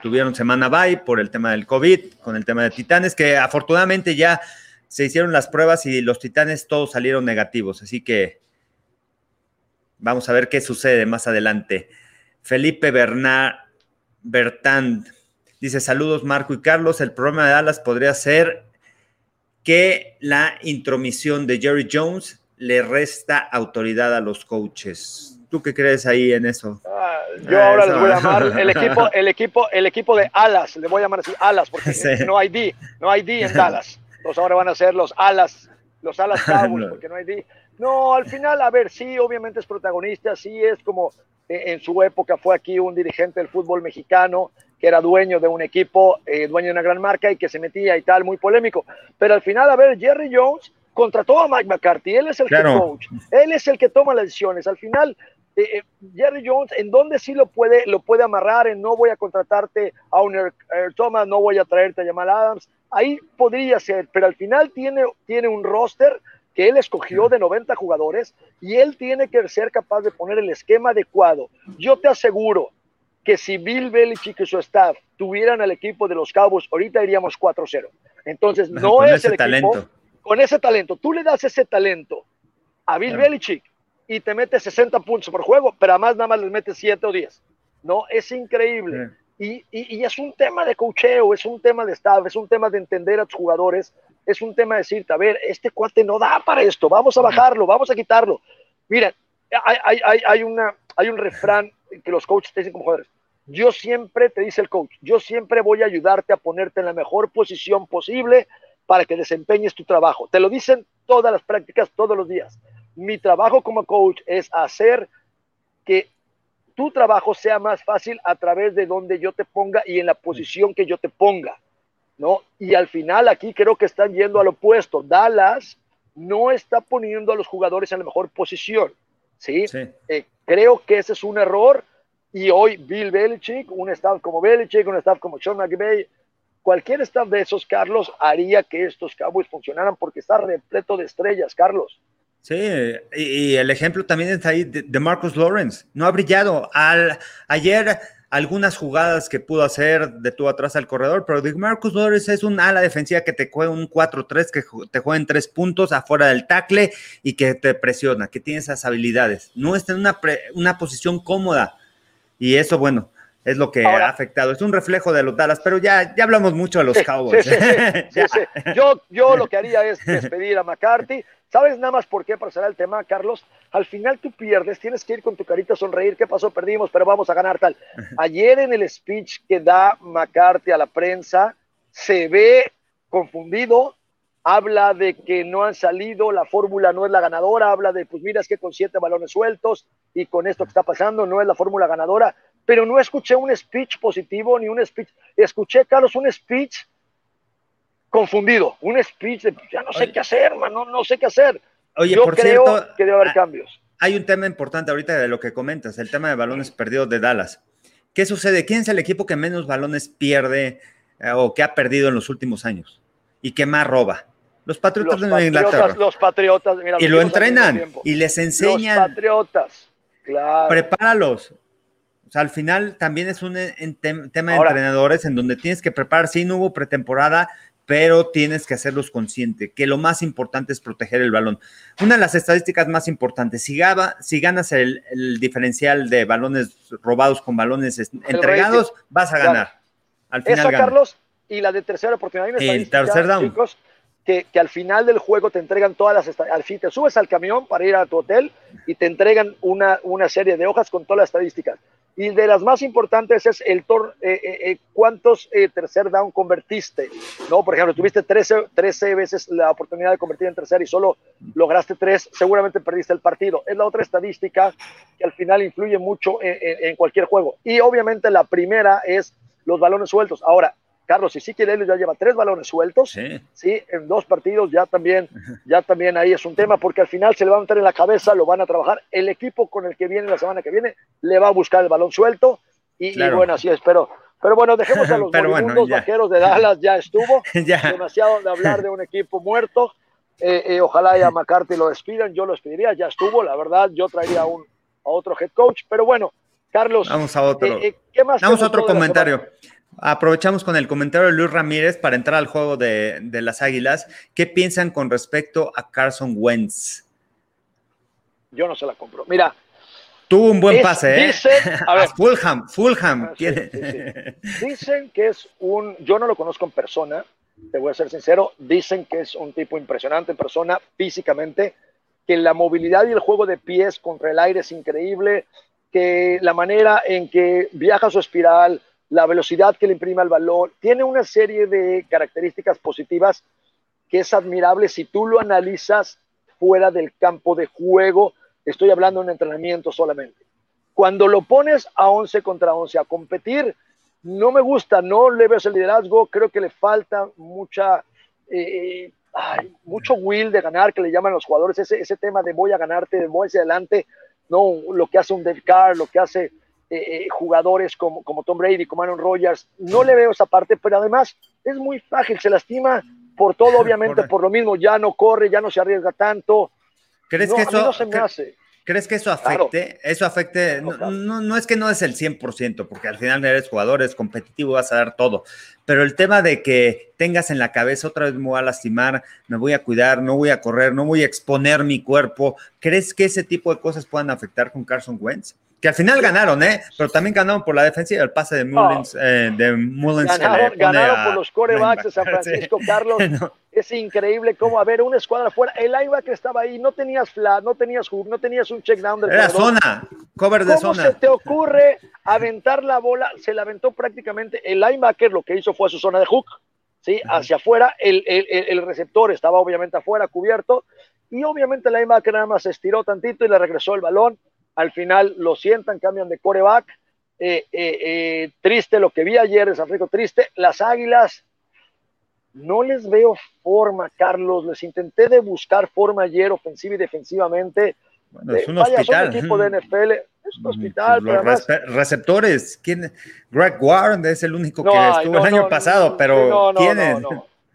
Tuvieron semana bye por el tema del COVID, con el tema de Titanes, que afortunadamente ya se hicieron las pruebas y los Titanes todos salieron negativos. Así que vamos a ver qué sucede más adelante. Felipe Bernard Bertand Dice, saludos Marco y Carlos. El problema de Dallas podría ser que la intromisión de Jerry Jones le resta autoridad a los coaches. ¿Tú qué crees ahí en eso? Ah, yo ahora les voy a llamar el equipo, el equipo, el equipo de alas, le voy a llamar así alas, porque no hay D, no hay D en Dallas. Entonces ahora van a ser los alas, los alas Cowboys, porque no hay D. No, al final, a ver, sí, obviamente es protagonista, sí es como eh, en su época fue aquí un dirigente del fútbol mexicano, que era dueño de un equipo, eh, dueño de una gran marca y que se metía y tal, muy polémico. Pero al final, a ver, Jerry Jones contrató a Mike McCarthy, él es el coach, él es el que toma las decisiones. Al final, eh, eh, Jerry Jones, ¿en dónde sí lo puede, lo puede amarrar? En no voy a contratarte a un Air, Thomas, no voy a traerte a Jamal Adams. Ahí podría ser, pero al final tiene, tiene un roster que él escogió de 90 jugadores y él tiene que ser capaz de poner el esquema adecuado. Yo te aseguro, que si Bill Belichick y su staff tuvieran al equipo de los Cowboys, ahorita iríamos 4-0. Entonces, no es el equipo con ese talento. Tú le das ese talento a Bill Belichick y te metes 60 puntos por juego, pero además nada más les metes 7 o 10. No, es increíble. Y, y, es un tema de cocheo, es un tema de staff, es un tema de entender a tus jugadores, es un tema de decirte, a ver, este cuate no da para esto, vamos a bajarlo, vamos a quitarlo. Miren, hay, hay, hay, hay, una, hay un refrán que los coaches te dicen como jugadores. Yo siempre, te dice el coach, yo siempre voy a ayudarte a ponerte en la mejor posición posible para que desempeñes tu trabajo. Te lo dicen todas las prácticas, todos los días. Mi trabajo como coach es hacer que tu trabajo sea más fácil a través de donde yo te ponga y en la posición que yo te ponga, ¿no? Y al final aquí creo que están yendo al opuesto. Dallas no está poniendo a los jugadores en la mejor posición, ¿sí? Eh, creo que ese es un error y hoy Bill Belichick, un staff como Belichick, un staff como Sean McVay, cualquier staff de esos, Carlos, haría que estos Cowboys funcionaran porque está repleto de estrellas, Carlos. Sí, y, el ejemplo también está ahí de, Marcus Lawrence. No ha brillado. Al, ayer algunas jugadas que pudo hacer de tú atrás al corredor, pero de Marcus Lawrence es un ala defensiva que te juega un 4-3, que te juega en tres puntos afuera del tackle y que te presiona, que tiene esas habilidades. No está en una, una posición cómoda y eso, bueno, es lo que ha afectado. Es un reflejo de los Dallas, pero ya, ya hablamos mucho de los Cowboys. yo, yo lo que haría es despedir a McCarthy. ¿Sabes nada más por qué pasará el tema, Carlos? Al final tú pierdes, tienes que ir con tu carita a sonreír. ¿Qué pasó? Perdimos, pero vamos a ganar tal. Ayer en el speech que da McCarthy a la prensa, se ve confundido, habla de que no han salido, la fórmula no es la ganadora, habla de, pues mira, es que con siete balones sueltos y con esto que está pasando no es la fórmula ganadora. Pero no escuché un speech positivo ni un speech. Escuché, Carlos, un speech confundido, un speech de ya no sé qué hacer, hermano, no sé qué hacer. Oye, Yo por creo cierto, que debe haber ah, cambios. Hay un tema importante ahorita de lo que comentas, el tema de balones perdidos de Dallas. ¿Qué sucede? ¿Quién es el equipo que menos balones pierde eh, o que ha perdido en los últimos años? ¿Y que más roba? Los Patriotas Los de Inglaterra. patriotas, los patriotas, mira, y los lo entrenan y les Los enseñan. patriotas, claro. prepáralos. Sea, al final también es un en- en tem- tema de Ahora- entrenadores en donde tienes que preparar. Sí, no hubo pretemporada, pero tienes que hacerlos consciente que lo más importante es proteger el balón. Una de las estadísticas más importantes, si, gaba- si ganas el, el diferencial de balones robados con balones es- entregados, vas a ganar. Al final Esa. Carlos, y la de tercera oportunidad. Estadística, tercer down. chicos, que, que al final del juego te entregan todas las estadísticas. Al fin, te subes al camión para ir a tu hotel y te entregan una, una serie de hojas con todas las estadísticas. Y de las más importantes es el tor eh, eh, eh, cuántos tercer down convertiste. ¿no? Por ejemplo, tuviste 13, 13 veces la oportunidad de convertir en tercer y solo lograste tres, seguramente perdiste el partido. Es la otra estadística que al final influye mucho en cualquier juego. Y obviamente la primera es los balones sueltos. Ahora, Carlos, si sí quiere, ya lleva tres balones sueltos, Sí. sí, en dos partidos ya también, ya también ahí es un tema, porque al final se le va a meter en la cabeza, lo van a trabajar. El equipo con el que viene la semana que viene le va a buscar el balón suelto y, bueno, así es. Pero, pero bueno, dejemos a los bueno, vaqueros de Dallas, ya estuvo. ya. Demasiado de hablar de un equipo muerto. Eh, eh, ojalá ya McCarthy lo despidan, yo lo despediría, ya estuvo, la verdad, yo traería a, un, a otro head coach, pero bueno, Carlos, Vamos a otro. eh, eh, ¿qué más? Vamos a otro comentario. Aprovechamos con el comentario de Luis Ramírez para entrar al juego de, de las Águilas. ¿Qué piensan con respecto a Carson Wentz? Yo no se la compro. Mira, Tuvo un buen Es- pase, ¿eh? dicen- a ver. Fulham, Fulham. Ah, sí, tiene- sí, Dicen que es un, yo no lo conozco en persona, te voy a ser sincero, dicen que es un tipo impresionante en persona, físicamente, que la movilidad y el juego de pies contra el aire es increíble, que la manera en que viaja su espiral, la velocidad que le imprime al balón, tiene una serie de características positivas que es admirable si tú lo analizas fuera del campo de juego, estoy hablando en entrenamiento solamente. Cuando lo pones a 11 contra 11 a competir, no me gusta, no le veo ese liderazgo, creo que le falta mucha, eh, mucho will de ganar, que le llaman los jugadores, ese, ese tema de voy a ganarte, de voy hacia adelante, no lo que hace un Dave Carr, lo que hace eh, eh, jugadores como, como Tom Brady, como Aaron Rodgers, no le veo esa parte, pero además es muy frágil, se lastima por todo, obviamente, Correcto. por lo mismo, ya no corre, ya no se arriesga tanto. ¿Crees No, que a mí eso, no se me hace. ¿Crees que eso Claro. afecte? Eso afecte, no, no, no es que no es el 100%, porque al final eres jugador, eres competitivo, vas a dar todo, pero el tema de que tengas en la cabeza otra vez me voy a lastimar, me voy a cuidar, no voy a correr, no voy a exponer mi cuerpo, ¿crees que ese tipo de cosas puedan afectar con Carson Wentz? Que al final ganaron, ¿eh? Pero también ganaron por la defensiva, el pase de Mullins, eh, de Mullins le Ganaron, ganaron a por los corebacks de San. Francisco, Carlos. No. Es increíble cómo, a ver, una escuadra afuera, el linebacker estaba ahí, no tenías flat, no tenías hook, no tenías un check down del Era zona, cover de ¿Cómo zona. se te ocurre aventar la bola? Se la aventó prácticamente el linebacker, lo que hizo fue a su zona de hook, ¿sí? Hacia afuera, el, el- el- receptor estaba obviamente afuera, cubierto, y obviamente el linebacker nada más se estiró tantito y le regresó el balón. Al final lo sientan, cambian de coreback. Eh, eh, eh, triste lo que vi ayer en San Francisco, triste. Las águilas, no les veo forma, Carlos. Les intenté de buscar forma ayer, ofensiva y defensivamente. Bueno, es un Vaya, son hospital. un equipo de NFL, es un hospital, Los además, receptores, ¿quién? Greg Warren es el único que No estuvo no, el año no, pasado, pero ¿quién es?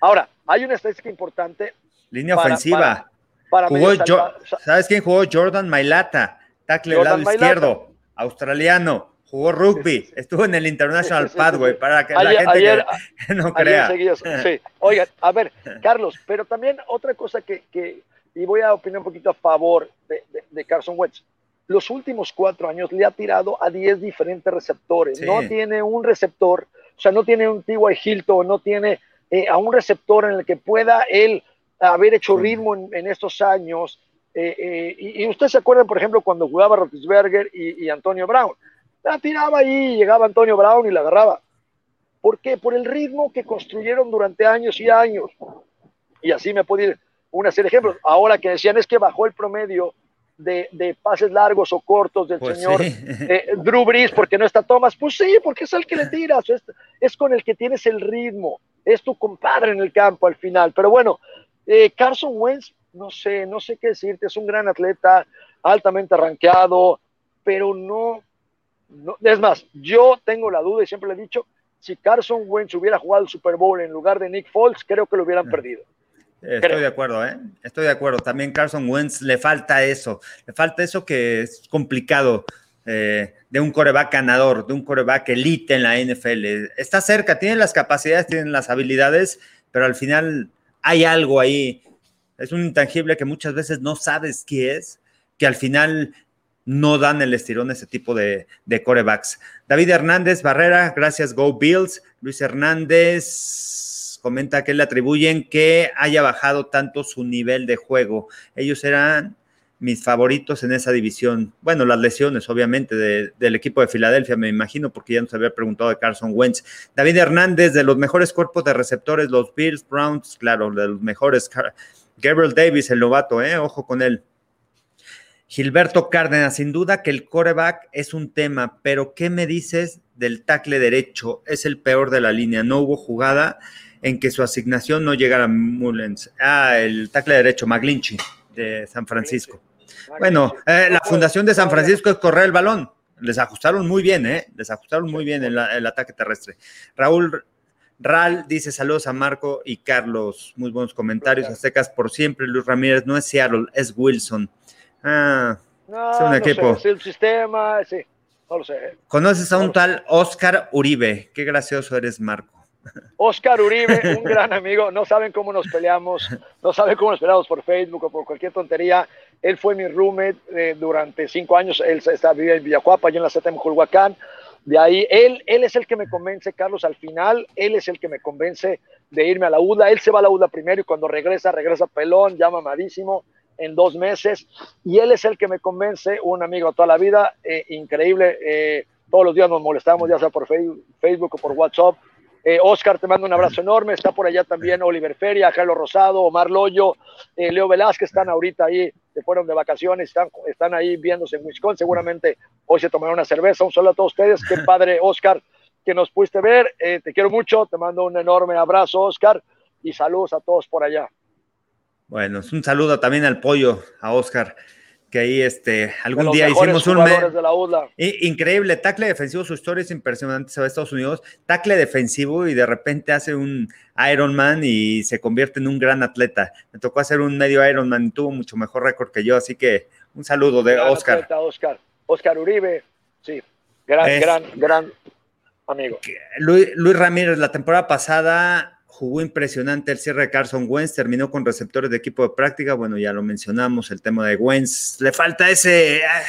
Ahora, hay una estadística importante Línea Para- ofensiva. para- para jugó salva- ¿Sabes quién jugó? Jordan Mailata, tackle del lado Mailata. izquierdo, australiano, jugó rugby, Sí, sí, sí. estuvo en el International Pathway, para que la Ayer- gente ayer- que no Ayer crea. sí. Oigan, a ver, Carlos, pero también otra cosa que, que- y voy a opinar un poquito a favor de, de- de Carson Wentz. Los últimos cuatro años le ha tirado a 10 diferentes receptores. Sí. No tiene un receptor, o sea, no tiene un T.Y. Hilton, no tiene eh, a un receptor en el que pueda él haber hecho ritmo en, en estos años. Eh, eh, y, y usted se acuerda, por ejemplo, cuando jugaba Roethlisberger y, y Antonio Brown. La tiraba ahí, llegaba Antonio Brown y la agarraba. ¿Por qué? Por el ritmo que construyeron durante años y años. Y así me puedo ir una serie de ejemplos. Ahora que decían es que bajó el promedio de, pases largos o cortos del pues señor eh, Drew Brees porque no está Thomas. Pues sí, porque es el que le tiras, es, con el que tienes el ritmo, es tu compadre en el campo al final. Pero bueno, eh, Carson Wentz, no sé, no sé qué decirte, es un gran atleta, altamente arranqueado, pero no, no, es más, yo tengo la duda y siempre le he dicho, si Carson Wentz hubiera jugado el Super Bowl en lugar de Nick Foles, creo que lo hubieran perdido. Estoy de acuerdo, ¿eh? Estoy de acuerdo. También Carson Wentz le falta eso. Le falta eso que es complicado eh, de un coreback ganador, de un coreback elite en la NFL. Está cerca, tiene las capacidades, tiene las habilidades, pero al final hay algo ahí. Es un intangible que muchas veces no sabes qué es, que al final no dan el estirón a ese tipo de, de corebacks. David Hernández Barrera, gracias Go Bills. Luis Hernández comenta que le atribuyen que haya bajado tanto su nivel de juego. Ellos eran mis favoritos en esa división. Bueno, las lesiones, obviamente, del equipo de Filadelfia, me imagino, porque ya nos había preguntado de Carson Wentz. David Hernández, de los mejores cuerpos de receptores, los Bills, Browns, claro, de los mejores. Gabriel Davis, el novato, ¿eh? Ojo con él. Gilberto Cárdenas, sin duda que el coreback es un tema, pero ¿qué me dices del tackle derecho? Es el peor de la línea. No hubo jugada en que su asignación no llegara a Mullens. Ah, el tackle derecho, McGlinchy, de San Francisco. Bueno, eh, la fundación de San Francisco es correr el balón. Les ajustaron muy bien, ¿eh? Les ajustaron muy bien el, el ataque terrestre. Raúl Ral dice saludos a Marco y Carlos. Muy buenos comentarios. Aztecas por siempre. Luis Ramírez no es Seattle, es Wilson. Ah, es un equipo. Sé, el sistema, sí, no lo sé. ¿Conoces a un tal Oscar Uribe? Qué gracioso eres, Marco. Oscar Uribe, un gran amigo, no saben cómo nos peleamos, no saben cómo nos peleamos por Facebook o por cualquier tontería. Él fue mi roommate eh, durante cinco años, él está, vive en Villacuapa, yo en la CTM Culhuacán. De ahí, él, él es el que me convence, Carlos, al final, él es el que me convence de irme a la UDA. Él se va a la UDA primero y cuando regresa, regresa pelón, ya mamadísimo en dos meses y él es el que me convence, un amigo toda la vida, eh, increíble, eh, todos los días nos molestamos, ya sea por Facebook o por WhatsApp. Eh, Oscar, te mando un abrazo enorme, está por allá también Oliver Feria, Carlos Rosado, Omar Loyo, Leo Velázquez, están ahorita ahí, se fueron de vacaciones, están, están ahí viéndose en Wisconsin, seguramente hoy se tomarán una cerveza, un saludo a todos ustedes, qué padre Oscar que nos pudiste ver, te quiero mucho, te mando un enorme abrazo Oscar y saludos a todos por allá. Bueno, un saludo también al pollo, a Oscar, que ahí este, algún día hicimos un... Increíble, tackle defensivo, su historia es impresionante, se va a Estados Unidos, tackle defensivo y de repente hace un Ironman y se convierte en un gran atleta. Me tocó hacer un medio Ironman y tuvo mucho mejor récord que yo, así que un saludo de Oscar. Oscar. Oscar Uribe, sí, gran, gran, gran amigo. Luis, Luis Ramírez, la temporada pasada jugó impresionante el cierre de Carson Wentz, terminó con receptores de equipo de práctica, bueno, ya lo mencionamos, el tema de Wentz, le falta ese... Ah,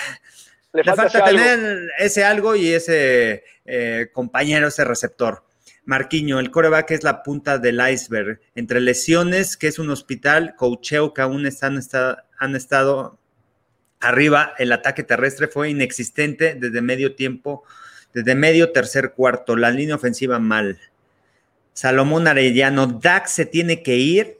le, falta, tener ese algo y ese eh, compañero, ese receptor. Marquiño, el coreback es la punta del iceberg. Entre lesiones, que es un hospital, cocheo que aún están, han estado arriba, el ataque terrestre fue inexistente desde medio tiempo, desde medio tercer cuarto, la línea ofensiva mal. Salomón Arellano, Dak se tiene que ir.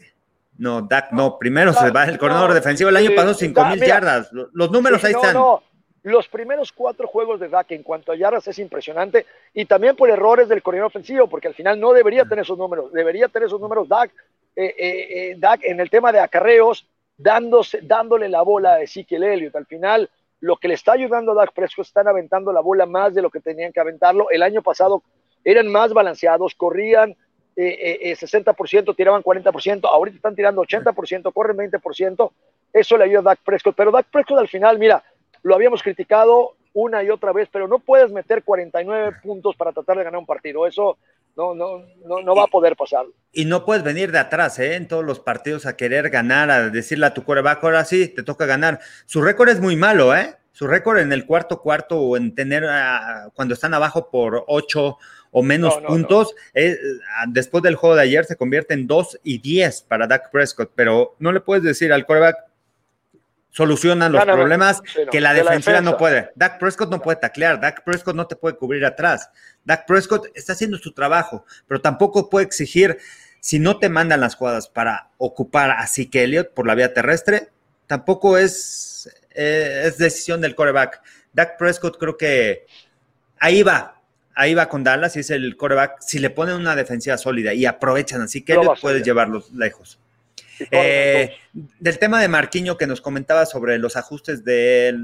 No, Dak no, primero se va el corredor defensivo. El año pasado 5 mil yardas. Los números ahí están. No, los primeros cuatro juegos de Dak en cuanto a yardas es impresionante y también por errores del corredor ofensivo, porque al final no debería tener esos números, debería tener esos números Dak, eh, eh, eh, Dak en el tema de acarreos, dándose, dándole la bola a Ezekiel Elliott. Al final, lo que le está ayudando a Dak Prescott están aventando la bola más de lo que tenían que aventarlo. El año pasado eran más balanceados, corrían, eh, 60%, eh, tiraban 40%, ahorita están tirando 80%, corren 20%, eso le ayuda a Dak Prescott, pero Dak Prescott al final, mira, lo habíamos criticado una y otra vez, pero no puedes meter 49 puntos para tratar de ganar un partido, eso no, no, no, no va a poder pasar. Y no puedes venir de atrás, ¿eh? En todos los partidos a querer ganar, a decirle a tu coreback, ahora sí, te toca ganar. Su récord es muy malo, ¿eh? Su récord en el cuarto cuarto o en tener, cuando están abajo por 8 o menos puntos, ah, después del juego de ayer se convierte en 2 y 10 para Dak Prescott, pero no le puedes decir al quarterback, solucionan los problemas que la defensiva no puede. Dak Prescott no puede taclear, Dak Prescott no te puede cubrir atrás. Dak Prescott está haciendo su trabajo, pero tampoco puede exigir, si no te mandan las jugadas para ocupar a Zeke Elliott por la vía terrestre, tampoco es eh, es decisión del coreback. Dak Prescott creo que ahí va, ahí va con Dallas y es el coreback. Si le ponen una defensiva sólida y aprovechan así que él puedes llevarlos lejos. Eh, del tema de Marquiño que nos comentaba sobre los ajustes del,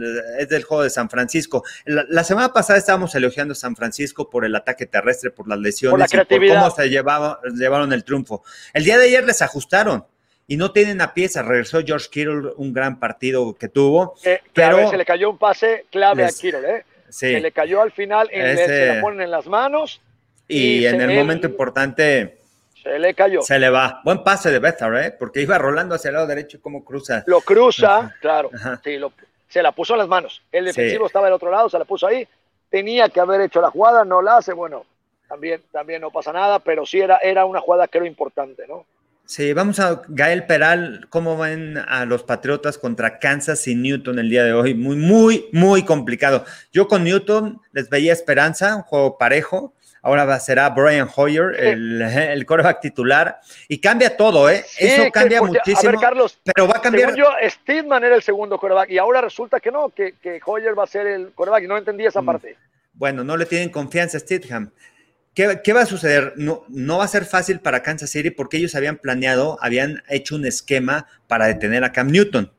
del juego de San Francisco. La, semana pasada estábamos elogiando a San Francisco por el ataque terrestre, por las lesiones y por cómo se llevaron el triunfo. El día de ayer les ajustaron y no tienen a pieza. Regresó George Kittle, un gran partido que tuvo. pero se le cayó un pase clave a Kittle, ¿eh? Se le cayó al final, en se lo ponen en las manos. Y, en el momento importante se le cayó. Se le va. Buen pase de Bethard, ¿eh? Porque iba rolando hacia el lado derecho y cómo cruza. Lo cruza, claro. Sí, se la puso en las manos. El defensivo estaba del otro lado, se la puso ahí. Tenía que haber hecho la jugada, no la hace. Bueno, también, también no pasa nada, pero sí era, era una jugada que era importante, ¿no? Sí, vamos a Gael Peral, ¿cómo ven a los Patriotas contra Kansas y Newton el día de hoy? Muy, muy, muy complicado. Yo con Newton les veía esperanza, un juego parejo, ahora será Brian Hoyer, el, el coreback titular, y cambia todo, ¿eh? Eso cambia muchísimo. A ver, Carlos, pero va a cambiar. Según yo, Steedman era el segundo coreback, y ahora resulta que no, que, que Hoyer va a ser el coreback, y no entendí esa mm. parte. Bueno, no le tienen confianza a Steedham. ¿Qué, ¿Qué, va a suceder? No, no va a ser fácil para Kansas City porque ellos habían planeado, habían hecho un esquema para detener a Cam Newton.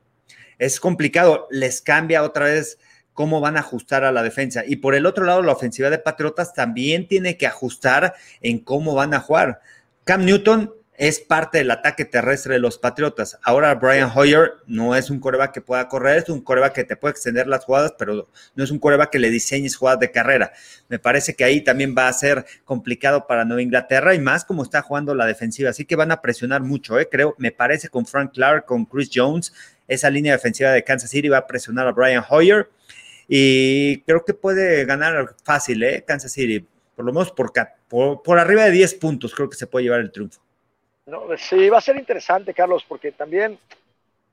Es complicado, les cambia otra vez cómo van a ajustar a la defensa. Y por el otro lado, la ofensiva de Patriotas también tiene que ajustar en cómo van a jugar. Cam Newton es parte del ataque terrestre de los Patriotas. Ahora Brian Hoyer no es un coreback que pueda correr, es un coreback que te puede extender las jugadas, pero no es un coreback que le diseñes jugadas de carrera. Me parece que ahí también va a ser complicado para Nueva Inglaterra y más como está jugando la defensiva. Así que van a presionar mucho, ¿eh? creo, me parece con Frank Clark, con Chris Jones, esa línea defensiva de Kansas City va a presionar a Brian Hoyer y creo que puede ganar fácil, ¿eh? Kansas City, por lo menos por, por, arriba de 10 puntos, creo que se puede llevar el triunfo. No, sí, va a ser interesante, Carlos, porque también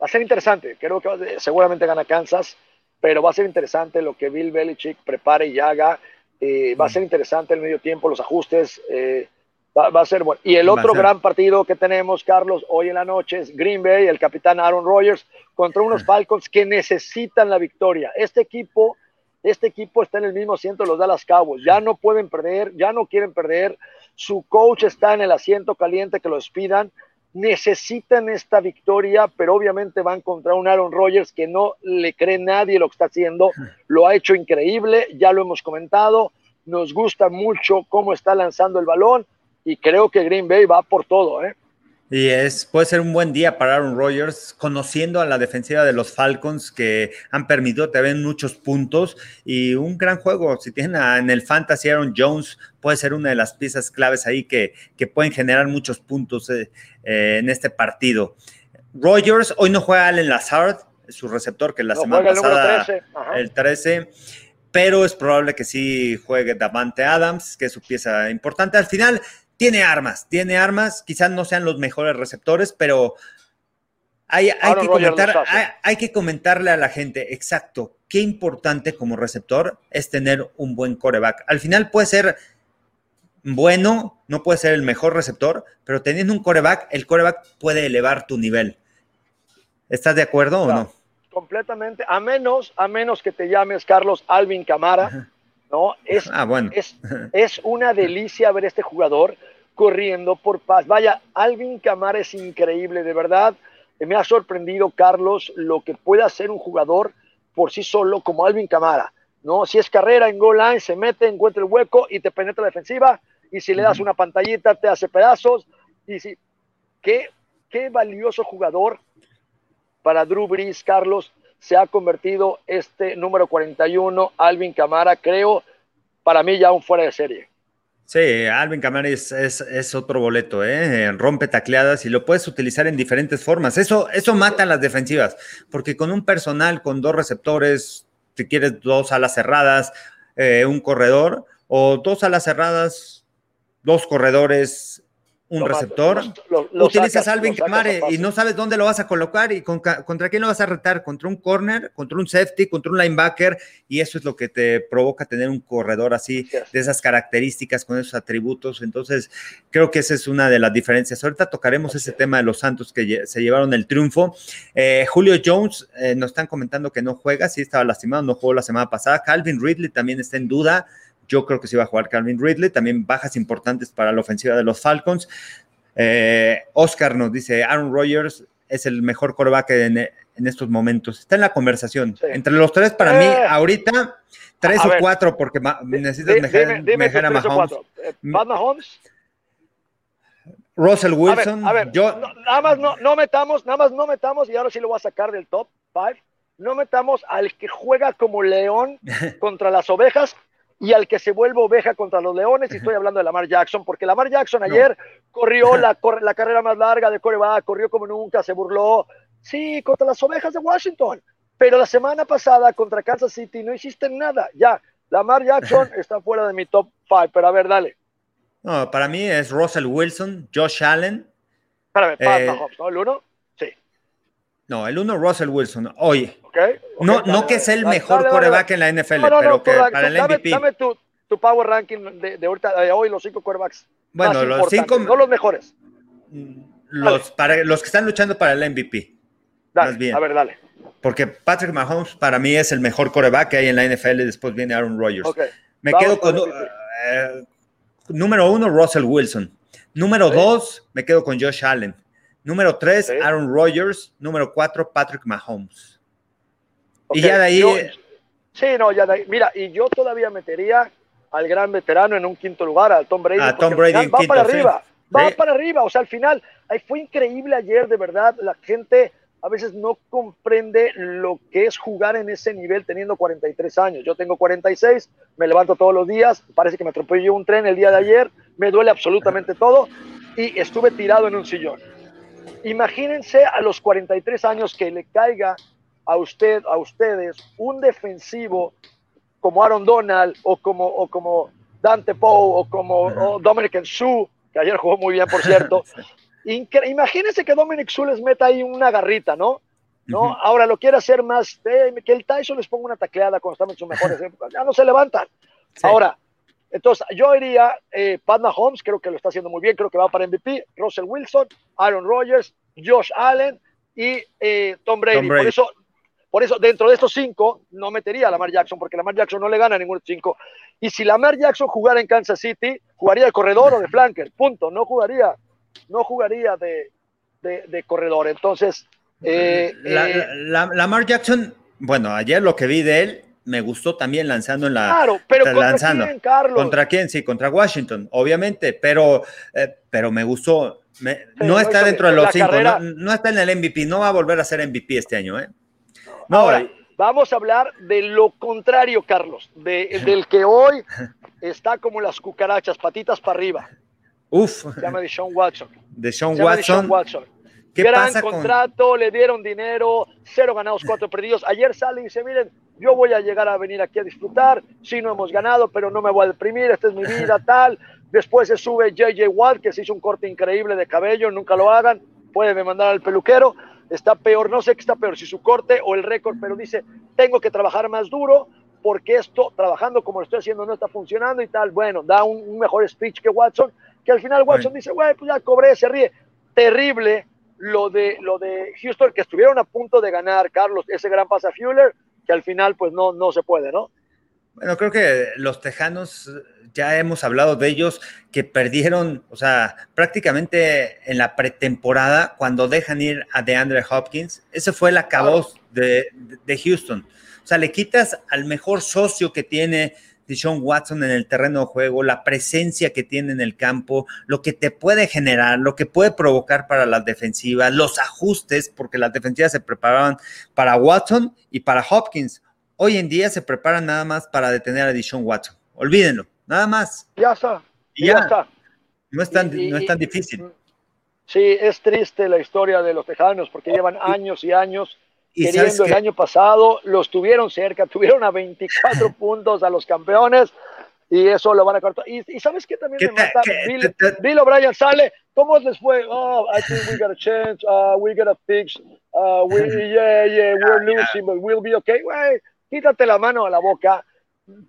va a ser interesante. Creo que seguramente gana Kansas, pero va a ser interesante lo que Bill Belichick prepare y haga. Eh, va a ser interesante el medio tiempo, los ajustes. Eh, va, a ser bueno. Y el otro gran partido que tenemos, Carlos, hoy en la noche es Green Bay, el capitán Aaron Rodgers contra unos Falcons que necesitan la victoria. Este equipo, este equipo está en el mismo asiento de los Dallas Cowboys. Ya no pueden perder, ya no quieren perder. Su coach está en el asiento caliente que lo despidan. Necesitan esta victoria, pero obviamente van contra un Aaron Rodgers que no le cree nadie lo que está haciendo. Lo ha hecho increíble, ya lo hemos comentado. Nos gusta mucho cómo está lanzando el balón y creo que Green Bay va por todo, ¿eh? Y es, puede ser un buen día para Aaron Rodgers, conociendo a la defensiva de los Falcons que han permitido te muchos puntos y un gran juego. Si tienen en el Fantasy Aaron Jones, puede ser una de las piezas claves ahí que, que pueden generar muchos puntos eh, eh, en este partido. Rodgers, hoy no juega Allen Lazard, su receptor, que la semana pasada, el 13 pero es probable que sí juegue Davante Adams, que es su pieza importante. Al final, tiene armas, tiene armas, quizás no sean los mejores receptores, pero hay, que comentar, hay, que comentarle a la gente, exacto, qué importante como receptor es tener un buen coreback. Al final puede ser bueno, no puede ser el mejor receptor, pero teniendo un coreback, el coreback puede elevar tu nivel. ¿Estás de acuerdo o no? Completamente, a menos, a menos que te llames Carlos Alvin Camara, ¿no? Es, ah, bueno. es, es una delicia ver este jugador corriendo por paz. Vaya, Alvin Camara es increíble, de verdad. Me ha sorprendido, Carlos, lo que puede hacer un jugador por sí solo como Alvin Camara. ¿no? Si es carrera en goal line, se mete, encuentra el hueco y te penetra la defensiva. Y si le das una pantallita, te hace pedazos. Y si, qué, qué valioso jugador para Drew Brees, Carlos, se ha convertido este número 41, Alvin Camara, creo, para mí ya un fuera de serie. Sí, Alvin Kamara es, otro boleto, ¿eh? rompe tacleadas y lo puedes utilizar en diferentes formas. Eso, eso mata a las defensivas, porque con un personal, con dos receptores, si quieres dos alas cerradas, eh, un corredor, o dos alas cerradas, dos corredores, un receptor, utilizas a Alvin Kamare y no sabes dónde lo vas a colocar y contra quién lo vas a retar, contra un corner, contra un safety, contra un linebacker, y eso es lo que te provoca tener un corredor así, de esas características, con esos atributos. Entonces, creo que esa es una de las diferencias. Ahorita tocaremos ese tema de los Santos que se llevaron el triunfo. Eh, Julio Jones, eh, nos están comentando que no juega, sí estaba lastimado, no jugó la semana pasada. Calvin Ridley también está en duda. Yo creo que sí va a jugar Calvin Ridley. También bajas importantes para la ofensiva de los Falcons. Eh, Oscar nos dice, Aaron Rodgers es el mejor coreback en, estos momentos. Está en la conversación. Entre los tres, para mí, eh. ahorita, tres o cuatro, porque necesitas mejor a Mahomes. Eh, Mahomes. Russell Wilson. A ver, yo... nada más no, no metamos, nada más no metamos, y ahora sí lo voy a sacar del top five. No metamos al que juega como león contra las ovejas y al que se vuelve oveja contra los Leones, y estoy hablando de Lamar Jackson, porque Lamar Jackson ayer corrió la, la, carrera más larga de coreback, corrió como nunca, se burló, sí, contra las ovejas de Washington, pero la semana pasada contra Kansas City no hiciste nada, ya, Lamar Jackson está fuera de mi top five, pero a ver, dale. No, para mí es Russell Wilson, Josh Allen. Espérame, Pat eh, ¿no? ¿El uno? Sí. No, el uno Russell Wilson. Oye, no, no que sea el mejor coreback en la NFL, pero que para el MVP. Dame tu, tu, power ranking de, ahorita, de hoy, los cinco quarterbacks. Bueno, los cinco. No los mejores. Los, para, los que están luchando para el MVP. más bien. A ver, dale. Porque Patrick Mahomes para mí es el mejor coreback que hay en la NFL y después viene Aaron Rodgers. Me quedo con. Eh, número uno, Russell Wilson. Número dos, me quedo con Josh Allen. Número tres, Aaron Rodgers. Número cuatro, Patrick Mahomes. Y ya de ahí. sí, no, ya de ahí. Mira, y yo todavía metería al gran veterano en un quinto lugar, al Tom Brady. A Tom Brady va para arriba, va para arriba. O sea, al final, ahí fue increíble ayer, de verdad. La gente a veces no comprende lo que es jugar en ese nivel teniendo 43 años. Yo tengo 46, me levanto todos los días, parece que me atropelló un tren el día de ayer, me duele absolutamente todo y estuve tirado en un sillón. Imagínense a los 43 años que le caiga a usted, a ustedes, un defensivo como Aaron Donald o como, o como Dante Poe o como Dominic Sue, que ayer jugó muy bien, por cierto. Imagínense que Dominic Sue les meta ahí una garrita, ¿no? ¿no? Ahora lo quiere hacer más, eh, que el Tyson les ponga una tacleada cuando están en sus mejores ya no se levantan. Ahora, entonces yo iría eh, Pat Mahomes, creo que lo está haciendo muy bien, creo que va para MVP, Russell Wilson, Aaron Rodgers, Josh Allen y eh, Tom, Brady. Por eso por eso, dentro de estos cinco, no metería a Lamar Jackson, porque Lamar Jackson no le gana a ninguno de cinco. Y si Lamar Jackson jugara en Kansas City, jugaría de corredor o de flanker, punto. No jugaría, no jugaría de, de, corredor. Entonces, eh, eh, Lamar Jackson, bueno, ayer lo que vi de él, me gustó también lanzando en la. Claro, pero ¿contra quién, Carlos? ¿Contra quién? Sí, contra Washington, obviamente, pero, eh, pero me gustó. no está dentro de los cinco, no, no, está en el MVP, no va a volver a ser MVP este año, ¿eh? Ahora, vamos a hablar de lo contrario, Carlos, del que hoy está como las cucarachas, patitas para arriba. Uf. Se llama Deshaun Watson. Deshaun Watson. Watson. ¿Qué Gran contrato, le dieron dinero, cero ganados, cuatro perdidos. Ayer sale y dice, miren, yo voy a llegar a venir aquí a disfrutar, sí no hemos ganado, pero no me voy a deprimir, esta es mi vida, tal. Después se sube JJ Watt, que se hizo un corte increíble de cabello, nunca lo hagan, puede mandar al peluquero está peor, no sé qué está peor, si su corte o el récord, pero dice, tengo que trabajar más duro porque esto, trabajando como lo estoy haciendo, no está funcionando y tal. Bueno, da un, mejor speech que Watson, que al final Watson dice, güey, pues ya cobré, se ríe. Terrible lo de, lo de Houston, que estuvieron a punto de ganar, Carlos, ese gran pase a Fuller, que al final pues no, no se puede, ¿no? Bueno, creo que los Tejanos, ya hemos hablado de ellos, que perdieron, o sea, prácticamente en la pretemporada, cuando dejan ir a DeAndre Hopkins, ese fue el acabó de, de, Houston. O sea, le quitas al mejor socio que tiene Deshaun Watson en el terreno de juego, la presencia que tiene en el campo, lo que te puede generar, lo que puede provocar para las defensivas, los ajustes, porque las defensivas se preparaban para Watson y para Hopkins hoy en día se preparan nada más para detener a Dishon Watson. Olvídenlo, nada más. Ya está. ya, está. No es tan, no es tan difícil. Sí, es triste la historia de los tejanos porque llevan años y años queriendo el año pasado, los tuvieron cerca, tuvieron a 24 puntos a los campeones y eso lo van a cortar. Y, sabes qué también me mata, Bill, Bill O'Brien sale, ¿Cómo les fue? Oh, I think we got a chance. Uh, we got a fix. Uh, we, yeah, yeah, we're losing, but we'll be okay. Quítate la mano a la boca.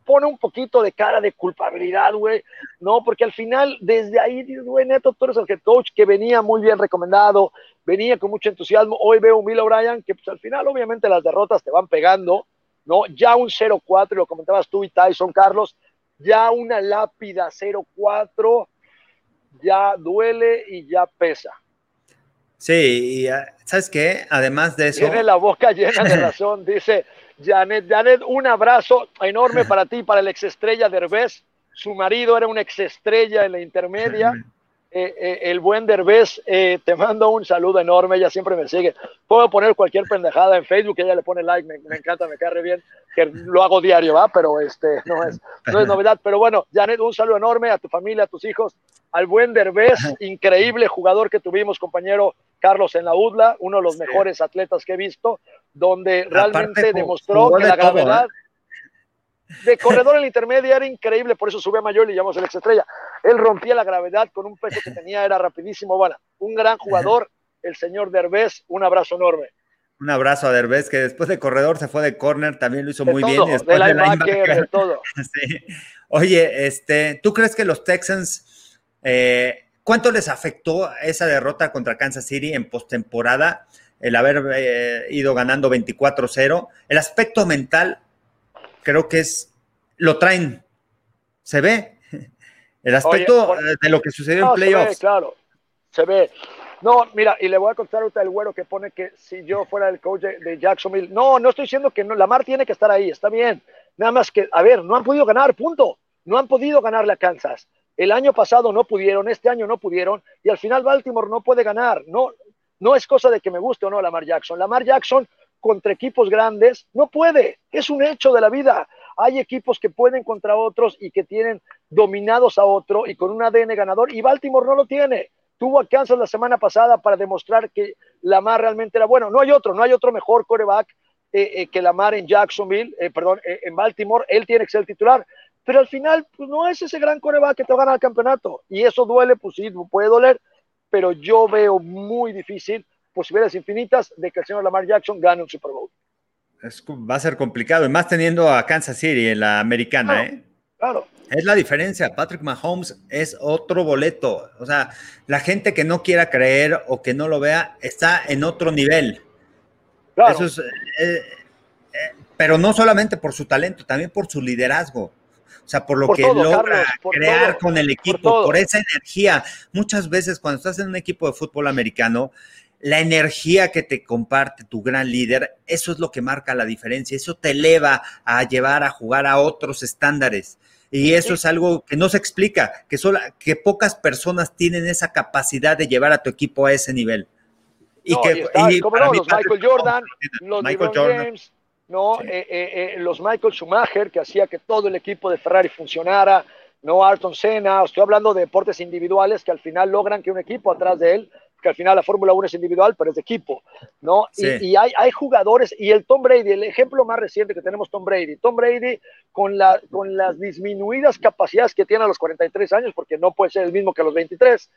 Pone un poquito de cara de culpabilidad, güey. No, porque al final, desde ahí, güey, neto, tú eres el head coach que venía muy bien recomendado, venía con mucho entusiasmo. Hoy veo un Bill O'Brien que, pues al final, obviamente, las derrotas te van pegando, ¿no? Ya un 0-4, lo comentabas tú y Tyson, Carlos, ya una lápida 0-4 ya duele y ya pesa. Sí, y ah, ¿sabes qué? Además de eso. Tiene la boca llena de razón, dice Janet. Janet, un abrazo enorme para ti, para el exestrella Derbez. Su marido era una exestrella en la intermedia. Eh, eh, el buen Derbez, eh, te mando un saludo enorme, ella siempre me sigue. Puedo poner cualquier pendejada en Facebook, ella le pone like, me, encanta, me cae bien, que lo hago diario, ¿va? Pero este, no es, no es novedad. Pero bueno, Janet, un saludo enorme a tu familia, a tus hijos, al buen Derbez, increíble jugador que tuvimos, compañero Carlos en la UDLA, uno de los mejores atletas que he visto, donde realmente demostró que la gravedad de corredor en la intermedia era increíble, por eso sube a mayor y le llamamos el ex estrella. Él rompía la gravedad con un peso que tenía, era rapidísimo. Bueno, un gran jugador, el señor Derbez, un abrazo enorme. Un abrazo a Derbez, que después de corredor se fue de corner, también lo hizo muy bien. de linebacker, de todo. Oye, este, ¿tú crees que los Texans, eh, cuánto les afectó esa derrota contra Kansas City en postemporada? El haber eh, ido ganando 24-0. El aspecto mental creo que es, lo traen, se ve. El aspecto de lo que sucedió en playoffs. claro, se ve. No, mira, y le voy a contar ahorita el güero que pone que si yo fuera el coach de, Jacksonville, no, no estoy diciendo que no, Lamar tiene que estar ahí, está bien. Nada más que, a ver, no han podido ganar, punto. No han podido ganarle a Kansas. El año pasado no pudieron, este año no pudieron, y al final Baltimore no puede ganar. No, no es cosa de que me guste o no Lamar Jackson. Lamar Jackson contra equipos grandes no puede, es un hecho de la vida. Hay equipos que pueden contra otros y que tienen dominados a otro y con un ADN ganador y Baltimore no lo tiene. Tuvo a Kansas la semana pasada para demostrar que Lamar realmente era bueno. No hay otro, no hay otro mejor coreback eh, eh, que Lamar en Jacksonville, eh, perdón, en Baltimore. Él tiene que ser titular. Pero al final, pues no es ese gran coreback que te va a ganar el campeonato. Y eso duele, pues sí, puede doler, pero yo veo muy difícil, posibilidades infinitas de que el señor Lamar Jackson gane un Super Bowl va a ser complicado, y más teniendo a Kansas City en la americana, ¿eh? Claro. Es la diferencia. Patrick Mahomes es otro boleto. O sea, la gente que no quiera creer o que no lo vea está en otro nivel. Claro. Eso es, eh, eh, pero no solamente por su talento, también por su liderazgo. O sea, por lo que logra crear con el equipo, por esa energía. Muchas veces cuando estás en un equipo de fútbol americano, la energía que te comparte tu gran líder, eso es lo que marca la diferencia, eso te eleva a llevar a jugar a otros estándares. Y eso es algo que no se explica, que, solo, que pocas personas tienen esa capacidad de llevar a tu equipo a ese nivel. Y que no, los Michael Jordan, los Michael James, ¿no? Eh, eh, eh, los Michael Schumacher, que hacía que todo el equipo de Ferrari funcionara, no Ayrton Senna, estoy hablando de deportes individuales que al final logran que un equipo atrás de él que al final la Fórmula 1 es individual, pero es de equipo, ¿no? Y, hay, hay, jugadores, y el Tom Brady, el ejemplo más reciente que tenemos, Tom Brady, Tom Brady con, la, con las disminuidas capacidades que tiene a los 43 años, porque no puede ser el mismo que a los 23,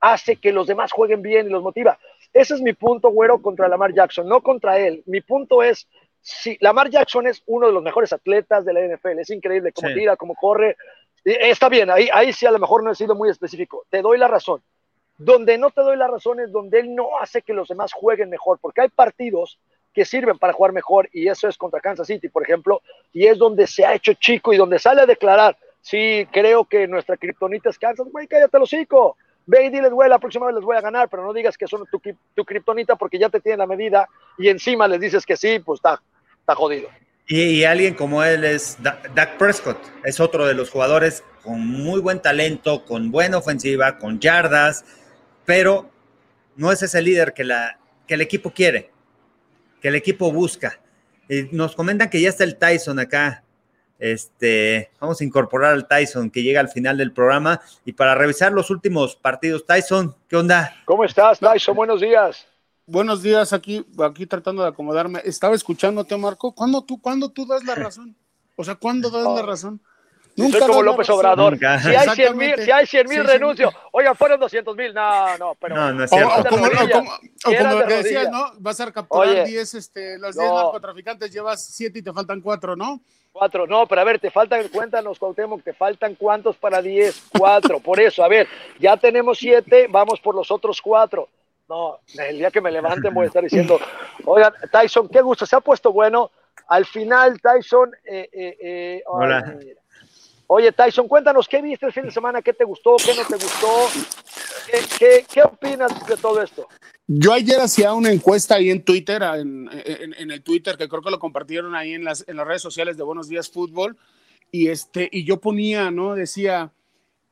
hace que los demás jueguen bien y los motiva. Ese es mi punto, güero, contra Lamar Jackson, no contra él. Mi punto es, si Lamar Jackson es uno de los mejores atletas de la NFL, es increíble cómo tira, cómo corre, está bien, ahí, ahí sí a lo mejor no he sido muy específico, te doy la razón. Donde no te doy las razones, donde él no hace que los demás jueguen mejor, porque hay partidos que sirven para jugar mejor y eso es contra Kansas City, por ejemplo, y es donde se ha hecho chico y donde sale a declarar, sí, creo que nuestra kriptonita es Kansas, güey, cállate los hocico, ve y diles, güey, la próxima vez les voy a ganar, pero no digas que son tu, tu kriptonita porque ya te tienen la medida y encima les dices que sí, pues está, está jodido. Y, y, alguien como él es Dak Prescott, es otro de los jugadores con muy buen talento, con buena ofensiva, con yardas, pero no es ese líder que, la, que el equipo quiere, que el equipo busca. Y nos comentan que ya está el Tyson acá. Este, vamos a incorporar al Tyson que llega al final del programa y para revisar los últimos partidos. Tyson, ¿qué onda? ¿Cómo estás, Tyson? Buenos días. Buenos días, aquí, aquí tratando de acomodarme. Estaba escuchándote, Marco. ¿Cuándo tú, ¿cuándo tú das la razón? O sea, ¿cuándo das la razón? Nunca Soy como López Obrador. Si hay 100 mil, si hay 100 mil renuncio. Oigan, fueron 200 mil. No, no, pero. No, no es cierto. O, como, lo que decías, ¿no? Vas a capturar 10, este, los 10 narcotraficantes, llevas 7 y te faltan 4, ¿no? Cuatro, no, pero a ver, te faltan, cuéntanos, Cuauhtémoc, te faltan cuántos para 10, cuatro, por eso, a ver, ya tenemos siete, vamos por los otros cuatro. No, el día que me levanten voy a estar diciendo, oigan, Tyson, qué gusto, se ha puesto bueno. Al final, Tyson, eh, eh, eh Oye, Tyson, cuéntanos, ¿qué viste el fin de semana? ¿Qué te gustó? ¿Qué no te gustó? ¿Qué, qué, opinas de todo esto? Yo ayer hacía una encuesta ahí en Twitter, en, en, el Twitter, que creo que lo compartieron ahí en las, en las redes sociales de Buenos Días Fútbol, y, este, y yo ponía, ¿no? Decía,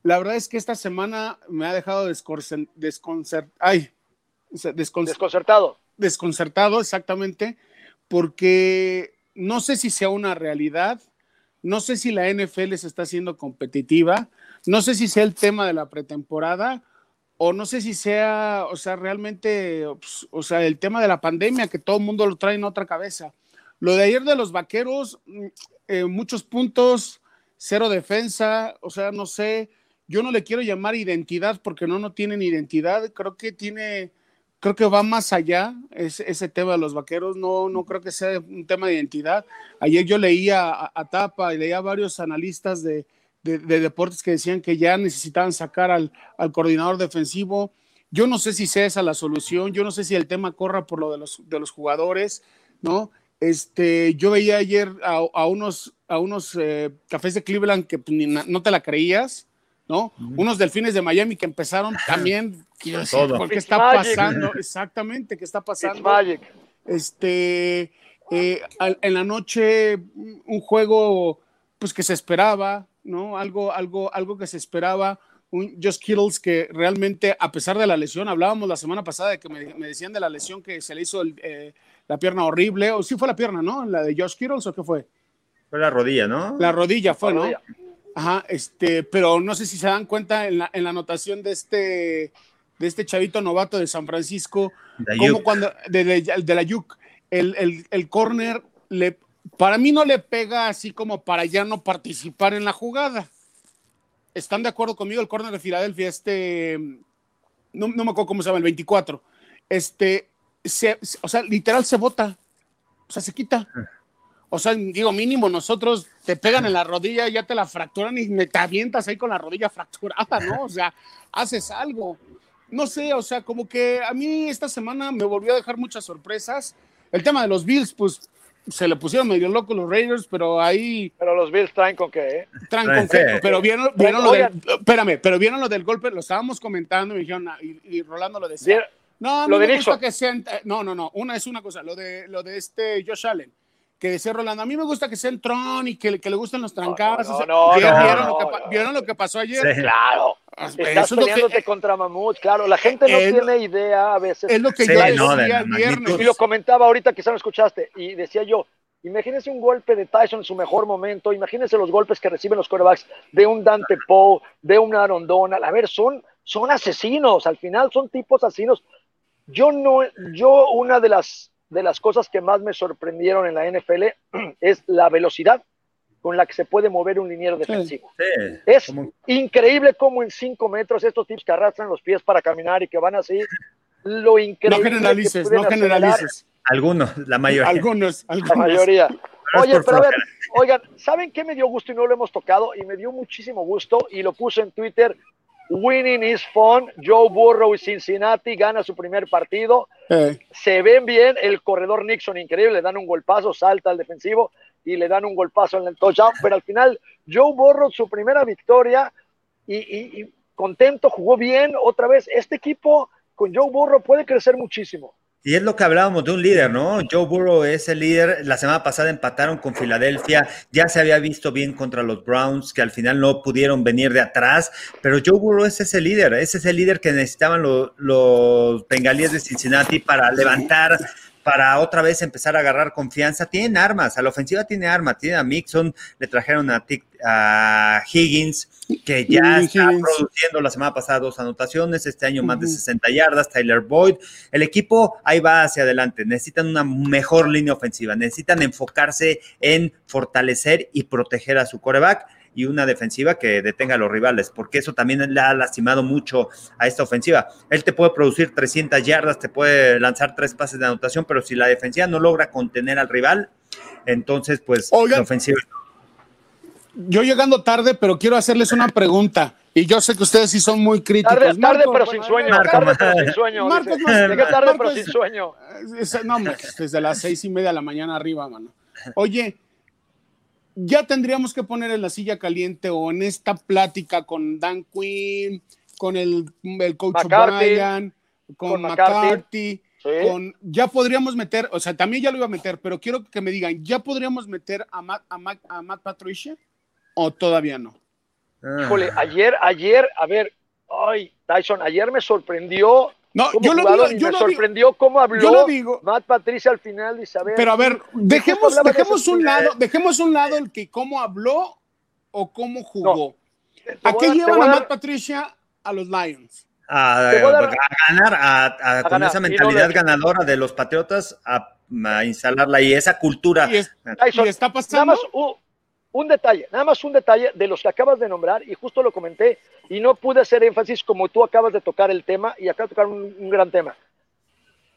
la verdad es que esta semana me ha dejado desconcertado. Ay, desconcertado. Desconcertado, exactamente, porque no sé si sea una realidad, no sé si la NFL se está haciendo competitiva, no sé si sea el tema de la pretemporada o no sé si sea, o sea, realmente, pues, o sea, el tema de la pandemia que todo el mundo lo trae en otra cabeza. Lo de ayer de los vaqueros, mm, eh, muchos puntos, cero defensa, o sea, no sé, yo no le quiero llamar identidad porque no, no tienen identidad, creo que tiene, creo que va más allá ese, ese tema de los vaqueros, no, no creo que sea un tema de identidad. Ayer yo leía a, Tapa y leía a varios analistas de, de, deportes que decían que ya necesitaban sacar al, al, coordinador defensivo. Yo no sé si sea esa la solución, yo no sé si el tema corra por lo de los, de los jugadores, ¿no? Este, yo veía ayer a, a unos, a unos eh, cafés de Cleveland que pues, no te la creías, ¿no? Unos delfines de Miami que empezaron también, quiero decir, ¿por qué está pasando? Exactamente, ¿qué está pasando? Este, eh, en la noche, un juego, pues que se esperaba, ¿no? Algo, algo, algo que se esperaba. Un Josh Kittles que realmente, a pesar de la lesión, hablábamos la semana pasada de que me, decían de la lesión que se le hizo eh, la pierna horrible, o sí fue la pierna, ¿no? La de Josh Kittles o qué fue? Fue la rodilla, ¿no? La rodilla fue, ¿no? Ajá, este, pero no sé si se dan cuenta en la, en la anotación de este, de este chavito novato de San Francisco, como cuando, de, de, la Yuk, el, el, el corner le, para mí no le pega así como para ya no participar en la jugada. ¿Están de acuerdo conmigo? El corner de Filadelfia, este, no, no me acuerdo cómo se llama, el 24, este, se, o sea, literal se bota, o sea, se quita. O sea, digo, mínimo, nosotros te pegan en la rodilla, ya te la fracturan y te avientas ahí con la rodilla fracturada, ¿no? O sea, haces algo. No sé, o sea, como que a mí esta semana me volvió a dejar muchas sorpresas. El tema de los Bills, pues se le pusieron medio loco los Raiders, pero ahí. Pero los Bills traen con qué, ¿eh? Traen con qué. Pero vieron, vieron lo del. Espérame, pero vieron lo del golpe, lo estábamos comentando y dijeron, ah, y, Rolando lo decía. No, no me gusta que sean. No, no, no. Una es una cosa, lo de, lo de este Josh Allen que decía Rolando, a mí me gusta que sea en Tron y que, que le gusten los trancados. No, ¿Vieron, lo que, pasó ayer? claro. Ah, Estás peleándote contra Mamut, claro. La gente no tiene idea a veces. Es lo que yo decía el viernes. Y lo comentaba ahorita, quizá no escuchaste, y decía yo, imagínense un golpe de Tyson en su mejor momento, imagínense los golpes que reciben los quarterbacks de un Dante Poe, de un Aaron Donald. A ver, son, son asesinos, al final son tipos asesinos. Yo no, yo una de las de las cosas que más me sorprendieron en la NFL es la velocidad con la que se puede mover un liniero defensivo. es increíble cómo en cinco metros estos tipos que arrastran los pies para caminar y que van así, lo increíble. No generalices, no generalices. Algunos, la mayoría. Algunos, La mayoría. Oye, pero a ver, oigan, ¿saben qué me dio gusto y no lo hemos tocado? Y me dio muchísimo gusto y lo puse en Twitter Winning is fun. Joe Burrow y Cincinnati gana su primer partido. Se ven bien. El corredor Nixon, increíble. Le dan un golpazo, salta al defensivo y le dan un golpazo en el touchdown. Pero al final, Joe Burrow, su primera victoria y, y contento, jugó bien. Otra vez, este equipo con Joe Burrow puede crecer muchísimo. Y es lo que hablábamos de un líder, ¿no? Joe Burrow es el líder. La semana pasada empataron con Filadelfia. Ya se había visto bien contra los Browns, que al final no pudieron venir de atrás. Pero Joe Burrow es ese líder. Ese es el líder que necesitaban los, los de Cincinnati para levantar para otra vez empezar a agarrar confianza. Tienen armas, a la ofensiva tiene armas, tiene a Mixon, le trajeron a, a Higgins, que ya está produciendo la semana pasada dos anotaciones, este año más de 60 yardas, Tyler Boyd. El equipo ahí va hacia adelante, necesitan una mejor línea ofensiva, necesitan enfocarse en fortalecer y proteger a su coreback y una defensiva que detenga a los rivales, porque eso también le ha lastimado mucho a esta ofensiva. Él te puede producir 300 yardas, te puede lanzar tres pases de anotación, pero si la defensiva no logra contener al rival, entonces pues la ofensiva yo llegando tarde, pero quiero hacerles una pregunta. Y yo sé que ustedes sí son muy críticos. Tarde, tarde pero sin sueño. tarde, pero sin sueño. Marcos, tarde, pero sin sueño. no, desde las seis y media de la mañana arriba, mano. Oye, ya tendríamos que poner en la silla caliente o en esta plática con Dan Quinn, con el, el coach Brian, con, McCarthy, con, ya podríamos meter, o sea, también ya lo iba a meter, pero quiero que me digan, ¿ya podríamos meter a Matt, a a Matt Patricia? o todavía no? Híjole, ayer, ayer, a ver, ay, Tyson, ayer me sorprendió. No, yo lo digo, yo me sorprendió cómo habló yo lo digo. Matt Patricia al final de saber. Pero a ver, dejemos, dejemos un lado, dejemos un lado el que cómo habló o cómo jugó. ¿A qué llevan a, Matt Patricia a los Lions? A, ganar, a, con esa mentalidad ganadora de los Patriotas, a, instalarla y esa cultura. Y, está pasando. Un detalle, nada más un detalle de los que acabas de nombrar, y justo lo comenté, y no pude hacer énfasis como tú acabas de tocar el tema, y acá de tocar un, gran tema.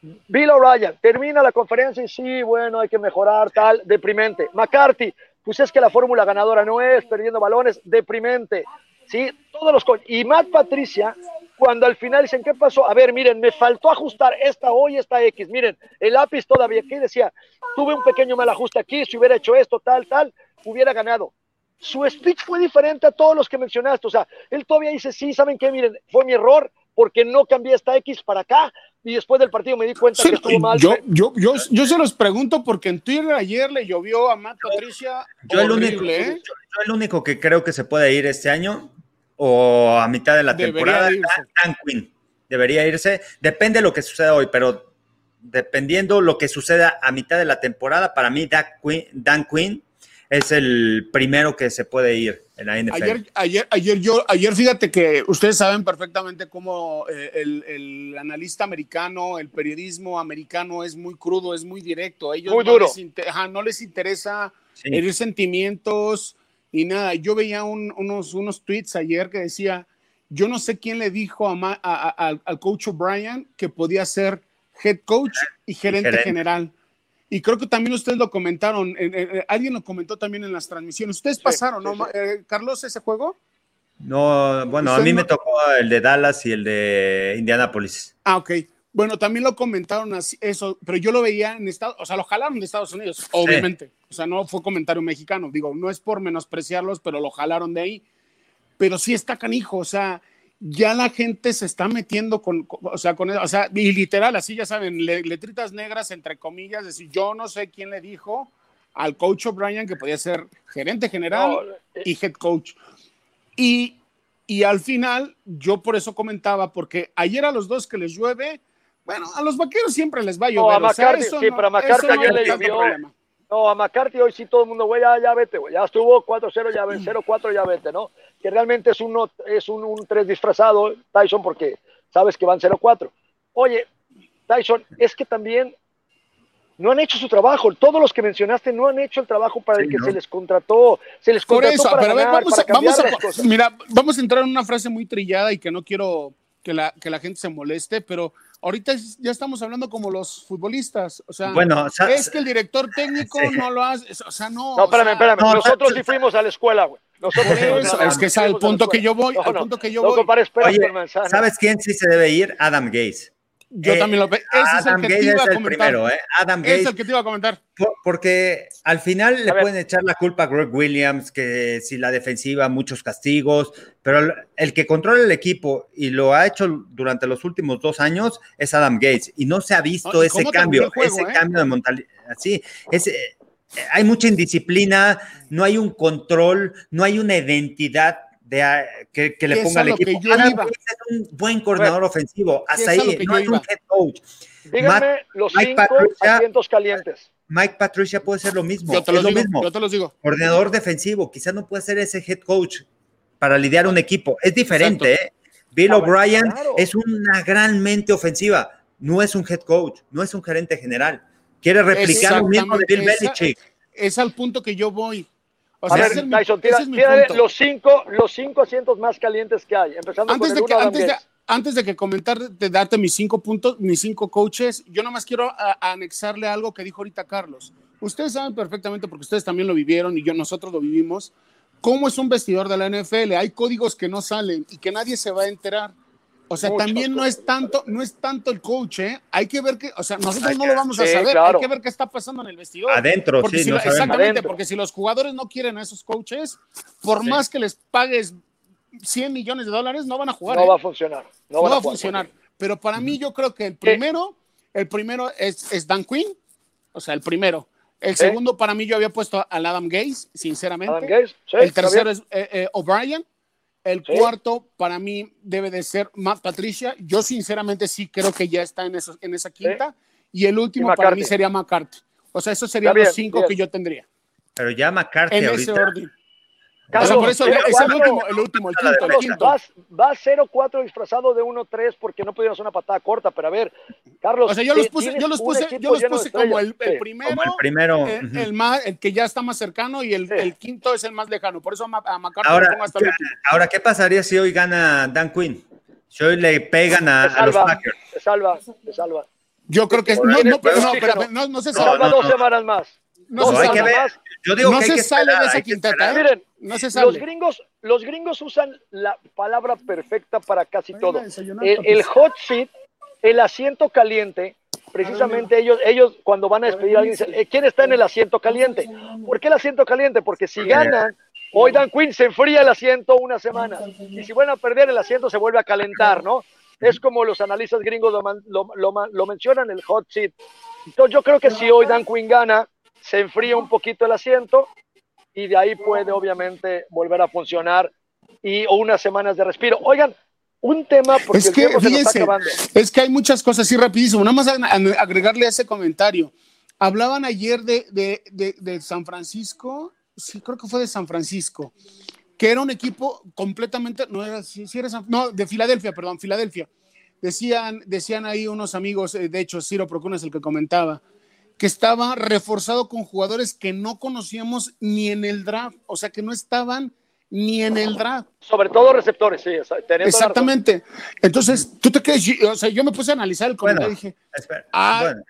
Bill O'Brien termina la conferencia y sí, bueno, hay que mejorar, tal, deprimente. McCarthy, pues es que la fórmula ganadora no es perdiendo balones, deprimente. Sí, todos los y Matt Patricia, cuando al final dicen, ¿qué pasó? A ver, miren, me faltó ajustar esta O y esta X. Miren, el lápiz todavía aquí decía, tuve un pequeño mal ajuste aquí, si hubiera hecho esto, tal, tal, hubiera ganado. Su speech fue diferente a todos los que mencionaste. O sea, él todavía dice, sí, ¿saben qué? Miren, fue mi error porque no cambié esta X para acá. Y después del partido me di cuenta que estuvo mal. Yo, yo, yo, yo, se los pregunto porque en Twitter ayer le llovió a Matt Patricia. Yo, el único, ¿eh? yo, el único que creo que se puede ir este año o a mitad de la temporada, Dan Quinn. Debería irse. Depende de lo que suceda hoy, pero dependiendo lo que suceda a mitad de la temporada, para mí Dan Quinn, Dan Quinn es el primero que se puede ir en la NFL. Ayer, ayer, ayer, yo, ayer fíjate que ustedes saben perfectamente cómo eh, el, analista americano, el periodismo americano es muy crudo, es muy directo. Ellos muy no, duro. Les no les interesa herir sentimientos y nada. Yo veía unos, unos tweets ayer que decía, yo no sé quién le dijo al coach O'Brien que podía ser head coach y gerente. general y creo que también ustedes lo comentaron, alguien lo comentó también en las transmisiones. Ustedes pasaron, ¿no? Eh, Carlos, ese juego. No, bueno, a mí me tocó el de Dallas y el de Indianapolis. Ah, ok. Bueno, también lo comentaron así, eso, pero yo lo veía en Estados, o sea, lo jalaron de Estados Unidos, obviamente. O sea, no fue comentario mexicano, digo, no es por menospreciarlos, pero lo jalaron de ahí. Pero sí está canijo, o sea, ya la gente se está metiendo con, o sea, con, o sea, y literal, así ya saben, letritas negras, entre comillas, decir, yo no sé quién le dijo al coach O'Brien que podía ser gerente general eh, y head coach. Y, y al final, yo por eso comentaba, porque ayer a los dos que les llueve, bueno, a los vaqueros siempre les va a llover. No, a McCarthy, sí, pero a ayer le llovió. No, a McCarthy hoy sí todo el mundo, güey, ya, ya vete, güey, ya estuvo 4-0, ya 0-4, ya vete, ¿no? Que realmente es, uno, es un, un 3 disfrazado, Tyson, porque sabes que van 0-4. Oye, Tyson, es que también no han hecho su trabajo. Todos los que mencionaste no han hecho el trabajo para el que se les contrató. Se les contrató Por eso, para pero ganar, vamos, a, vamos a, mira, vamos a entrar en una frase muy trillada y que no quiero que la, que la gente se moleste, pero ahorita ya estamos hablando como los futbolistas, o sea, bueno, es que el director técnico no lo hace, o sea, no. No, espérame, espérame, nosotros sí fuimos a la escuela, güey. Nosotros es que es al punto que yo voy, al punto que yo voy. ¿Sabes quién sí se debe ir? Adam Gaze. Yo también lo veo. Ese es el que te iba a comentar. Primero, ¿eh? Adam Gates. Es el que te iba a comentar. porque al final le pueden echar la culpa a Greg Williams, que si la defensiva, muchos castigos, pero el que controla el equipo y lo ha hecho durante los últimos dos años es Adam Gates. Y no se ha visto ese cambio, ese eh? cambio de mentalidad. Así, ese, hay mucha indisciplina, no hay un control, no hay una identidad que, le ponga al equipo. es un buen coordinador ofensivo, hasta ahí, no es un head coach. Díganme los cinco asientos calientes. Mike Patricia puede ser lo mismo. Yo te, lo mismo. Yo te los digo. Coordinador defensivo, quizás no puede ser ese head coach para lidiar un equipo. Es diferente, ¿eh? Bill O'Brien es una gran mente ofensiva, no es un head coach, no es un gerente general. Quiere replicar lo mismo de Bill Belichick. Es al punto que yo voy a ver, Tyson, tira, los, cinco, los cinco asientos más calientes que hay, empezando antes con de que, antes, de, antes de que comentar, de darte mis cinco puntos, mis cinco coaches, yo nomás quiero anexarle algo que dijo ahorita Carlos. Ustedes saben perfectamente, porque ustedes también lo vivieron y yo, nosotros lo vivimos, cómo es un vestidor de la NFL. Hay códigos que no salen y que nadie se va a enterar. O sea, también no es tanto, no es tanto el coach, ¿eh? Hay que ver que, o sea, nosotros no lo vamos a saber, hay que ver qué está pasando en el vestidor. Adentro, sí, no exactamente, porque si los jugadores no quieren a esos coaches, por más que les pagues 100 millones de dólares, no van a jugar. No ¿eh? va a funcionar. No, va a funcionar. Pero para mí, yo creo que el primero, el primero es, es Dan Quinn, o sea, el primero. El segundo, para mí, yo había puesto al Adam Gaze, sinceramente. Adam Gaze, el tercero es eh, eh, O'Brien. El cuarto, para mí, debe de ser Matt Patricia. Yo, sinceramente, sí creo que ya está en, eso, en esa quinta. Y el último, para mí, sería McCarthy. O sea, esos serían los cinco que yo tendría. Pero ya McCarthy en ese orden por eso es el último, el último, el quinto, el quinto. Vas, vas 0-4 disfrazado de 1-3 porque no pudieras una patada corta, pero a ver, Carlos. O sea, yo los puse, yo los puse, yo los puse como el, el primero, como el, primero. El, el, más, el que ya está más cercano y el, sí. el quinto es el más lejano. Por eso a, McCarthy ahora, lo pongo hasta el último. Ahora, ¿qué pasaría si hoy gana Dan Quinn? Si hoy le pegan a, salva, a los Packers. Te salva, te salva. Yo creo que no, no, pero no, pero no, no se salva. salva dos semanas más. No, no, hay que ver. Yo digo no que se que sale esperar, de esa quinteta. ¿eh? Miren, No se sale. los gringos, los gringos usan la palabra perfecta para casi Vayan todo. El, el hot seat, el asiento caliente, precisamente ellos, ellos cuando van a despedir a alguien dicen, "Eh, ¿quién está en el asiento caliente? ¿Por qué el asiento caliente? Porque si ganan, hoy Dan Quinn se enfría el asiento una semana. Y si vuelven a perder, el asiento se vuelve a calentar, ¿no? Es como los analistas gringos lo, lo, lo, lo mencionan, el hot seat. Entonces yo creo que si hoy Dan Quinn gana, se enfría un poquito el asiento y de ahí puede obviamente volver a funcionar y o unas semanas de respiro. Oigan, un tema porque Es el que, tiempo se nos está fíjense, acabando. es que hay muchas cosas así rapidísimo. Nada más agregarle a ese comentario. Hablaban ayer de, de, de, de San Francisco, sí, creo que fue de San Francisco, que era un equipo completamente, no era, sí, sí era San- no, de Filadelfia, perdón, Filadelfia. Decían, decían ahí unos amigos, eh, de hecho, Ciro Procuna es el que comentaba, que estaba reforzado con jugadores que no conocíamos ni en el draft, o sea, que no estaban ni en el draft. Sobre todo receptores, sí, la razón. Exactamente. Entonces, tú te quedas, o sea, yo me puse a analizar el Bueno, comentario y dije, espera, Ah, bueno,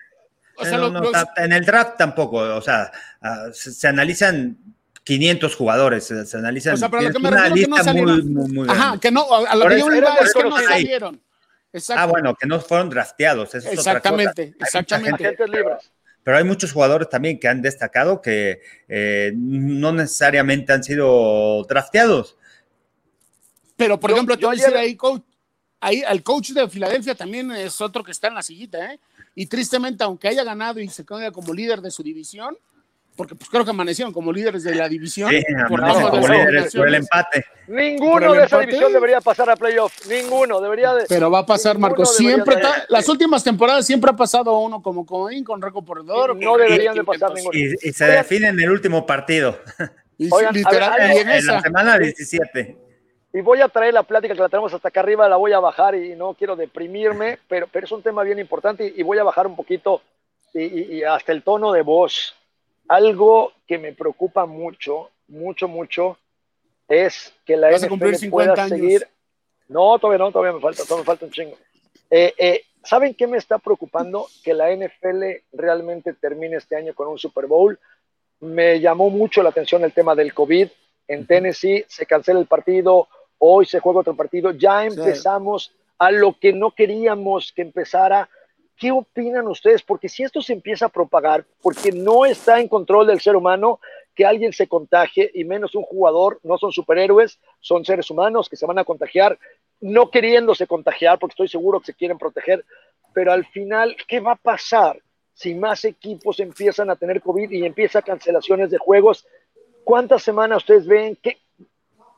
o sea, no, lo- no, los- ta- en el draft tampoco, o sea, ah, se, se analizan 500 jugadores, se, se analizan o sea, pero a lo que tienes me una refiero que no lista salieron. muy, muy, muy Ajá, que no, a, a lo que eso yo era iba es que no salieron. Exacto. Ah, bueno, que no fueron drafteados, eso es otra cosa. Exactamente, Hay mucha exactamente. gente- Agentes libres. Pero hay muchos jugadores también que han destacado que eh, no necesariamente han sido drafteados. Pero, por Yo- ejemplo, te voy a decir ahí, coach, ahí, el coach de Filadelfia también es otro que está en la sillita, ¿eh? Y tristemente, aunque haya ganado y se quede como líder de su división, porque pues creo que amanecieron como líderes de la división. Sí, por como líderes por el empate. ¿Por Ninguno el de esa empate? división debería pasar a playoff. Ninguno, debería de. Pero va a pasar, Marcos. Siempre, de- ta- las últimas temporadas siempre ha pasado uno como Coin con récord corredor. No deberían de pasar ninguno. Y, y se define en el último partido, Y, Oigan, ver, y en en la semana 17. Y voy a traer la plática que la tenemos hasta acá arriba, la voy a bajar y no quiero deprimirme, pero, pero es un tema bien importante y, y voy a bajar un poquito y, y- y hasta el tono de voz. Algo que me preocupa mucho, mucho, mucho, es que la Vas NFL 50 pueda años. seguir. No, todavía no, todavía me falta, todavía me falta un chingo. Eh, eh, ¿Saben qué me está preocupando? Que la NFL realmente termine este año con un Super Bowl. Me llamó mucho la atención el tema del COVID. En Tennessee se cancela el partido, hoy se juega otro partido. Ya empezamos a lo que no queríamos que empezara. ¿Qué opinan ustedes? Porque si esto se empieza a propagar, porque no está en control del ser humano que alguien se contagie, y menos un jugador, no son superhéroes, son seres humanos que se van a contagiar, no queriéndose contagiar, porque estoy seguro que se quieren proteger, pero al final, ¿qué va a pasar si más equipos empiezan a tener COVID y empieza cancelaciones de juegos? ¿Cuántas semanas ustedes ven? ¿Qué,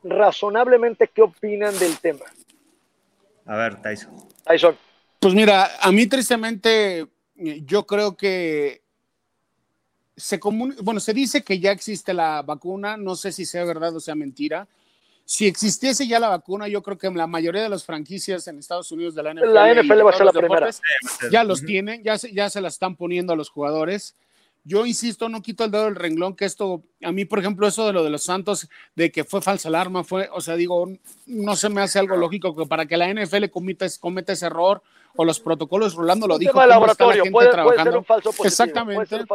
razonablemente, ¿qué opinan del tema? A ver, Tyson. Tyson. Pues mira, a mí tristemente, yo creo que se comun... bueno, se dice que ya existe la vacuna, no sé si sea verdad o sea mentira. Si existiese ya la vacuna, yo creo que la mayoría de las franquicias en Estados Unidos de la NFL, La NFL va a ser la primera. ya los tienen, ya se, ya se la están poniendo a los jugadores. yo insisto, no quito el dedo del renglón, que esto, a mí, por ejemplo, eso de lo de los Santos, de que fue falsa alarma, fue, o sea, digo, no se me hace algo lógico que para que la NFL cometa, cometa ese error o los protocolos, Rolando lo dijo. laboratorio, puede, ser un falso positivo. Exactamente.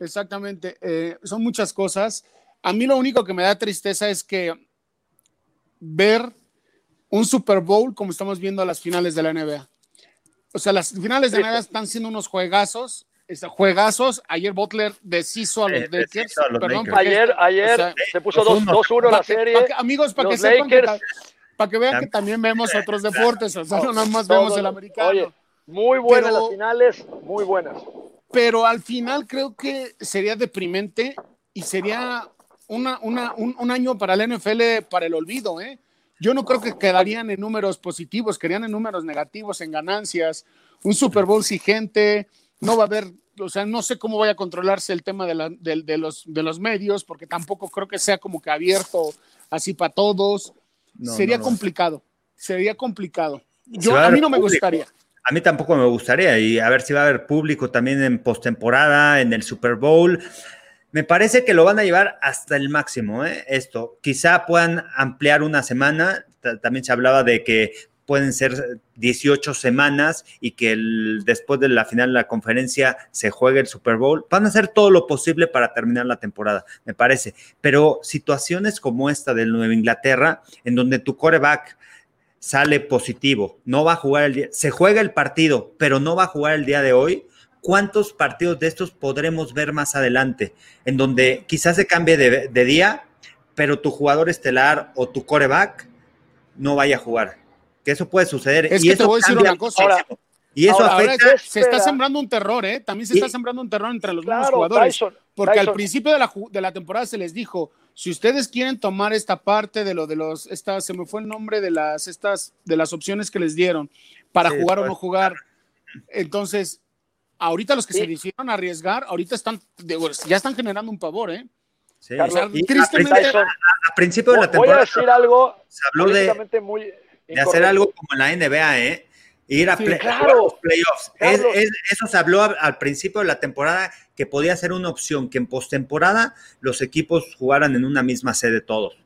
Exactamente. Eh, son muchas cosas. A mí lo único que me da tristeza es que ver un Super Bowl como estamos viendo a las finales de la NBA. O sea, las finales de la NBA están siendo unos juegazos juegazos. Ayer Butler deshizo a los Lakers. ayer ayer se puso 2-1 la serie. amigos, para que sepan que, para que vean que también vemos otros deportes. O sea, no nada más vemos el americano. muy buenas las finales, muy buenas. Pero al final creo que sería deprimente y sería una, una, un, un, año para el NFL para el olvido, ¿eh? Yo no creo que quedarían en números positivos, quedarían en números negativos, en ganancias. Un Super Bowl sin gente, no va a haber, o sea, no sé cómo vaya a controlarse el tema de, los, de los medios, porque tampoco creo que sea como que abierto así para todos. Sería complicado, sería complicado. Yo, a, mí no me gustaría. A mí tampoco me gustaría, y a ver si va a haber público también en postemporada, en el Super Bowl. Me parece que lo van a llevar hasta el máximo, ¿eh? esto. Quizá puedan ampliar una semana. También se hablaba de que pueden ser 18 semanas y que después de la final de la conferencia se juegue el Super Bowl. Van a hacer todo lo posible para terminar la temporada, me parece. Pero situaciones como esta del Nueva Inglaterra, en donde tu coreback sale positivo, no va a jugar el día, se juega el partido, pero no va a jugar el día de hoy. ¿Cuántos partidos de estos podremos ver más adelante? En donde quizás se cambie de, de día, pero tu jugador estelar o tu coreback no vaya a jugar que eso puede suceder. Es y que te voy a decir una cosa. y eso afecta. se está sembrando un terror, ¿eh? También se está sembrando un terror entre los mismos jugadores. porque al principio de la, de la temporada se les dijo, si ustedes quieren tomar esta parte de lo de los, esta, se me fue el nombre de las, estas, de las opciones que les dieron para jugar o no jugar. Entonces, ahorita los que se decidieron arriesgar, ahorita están, ya están generando un pavor, ¿eh? Sí, tristemente, a, principio de la temporada. Voy a decir algo se habló de, muy, de hacer algo como en la NBA, ¿eh? Ir a, los playoffs. eso se habló al, principio de la temporada que podía ser una opción, que en postemporada los equipos jugaran en una misma sede todos.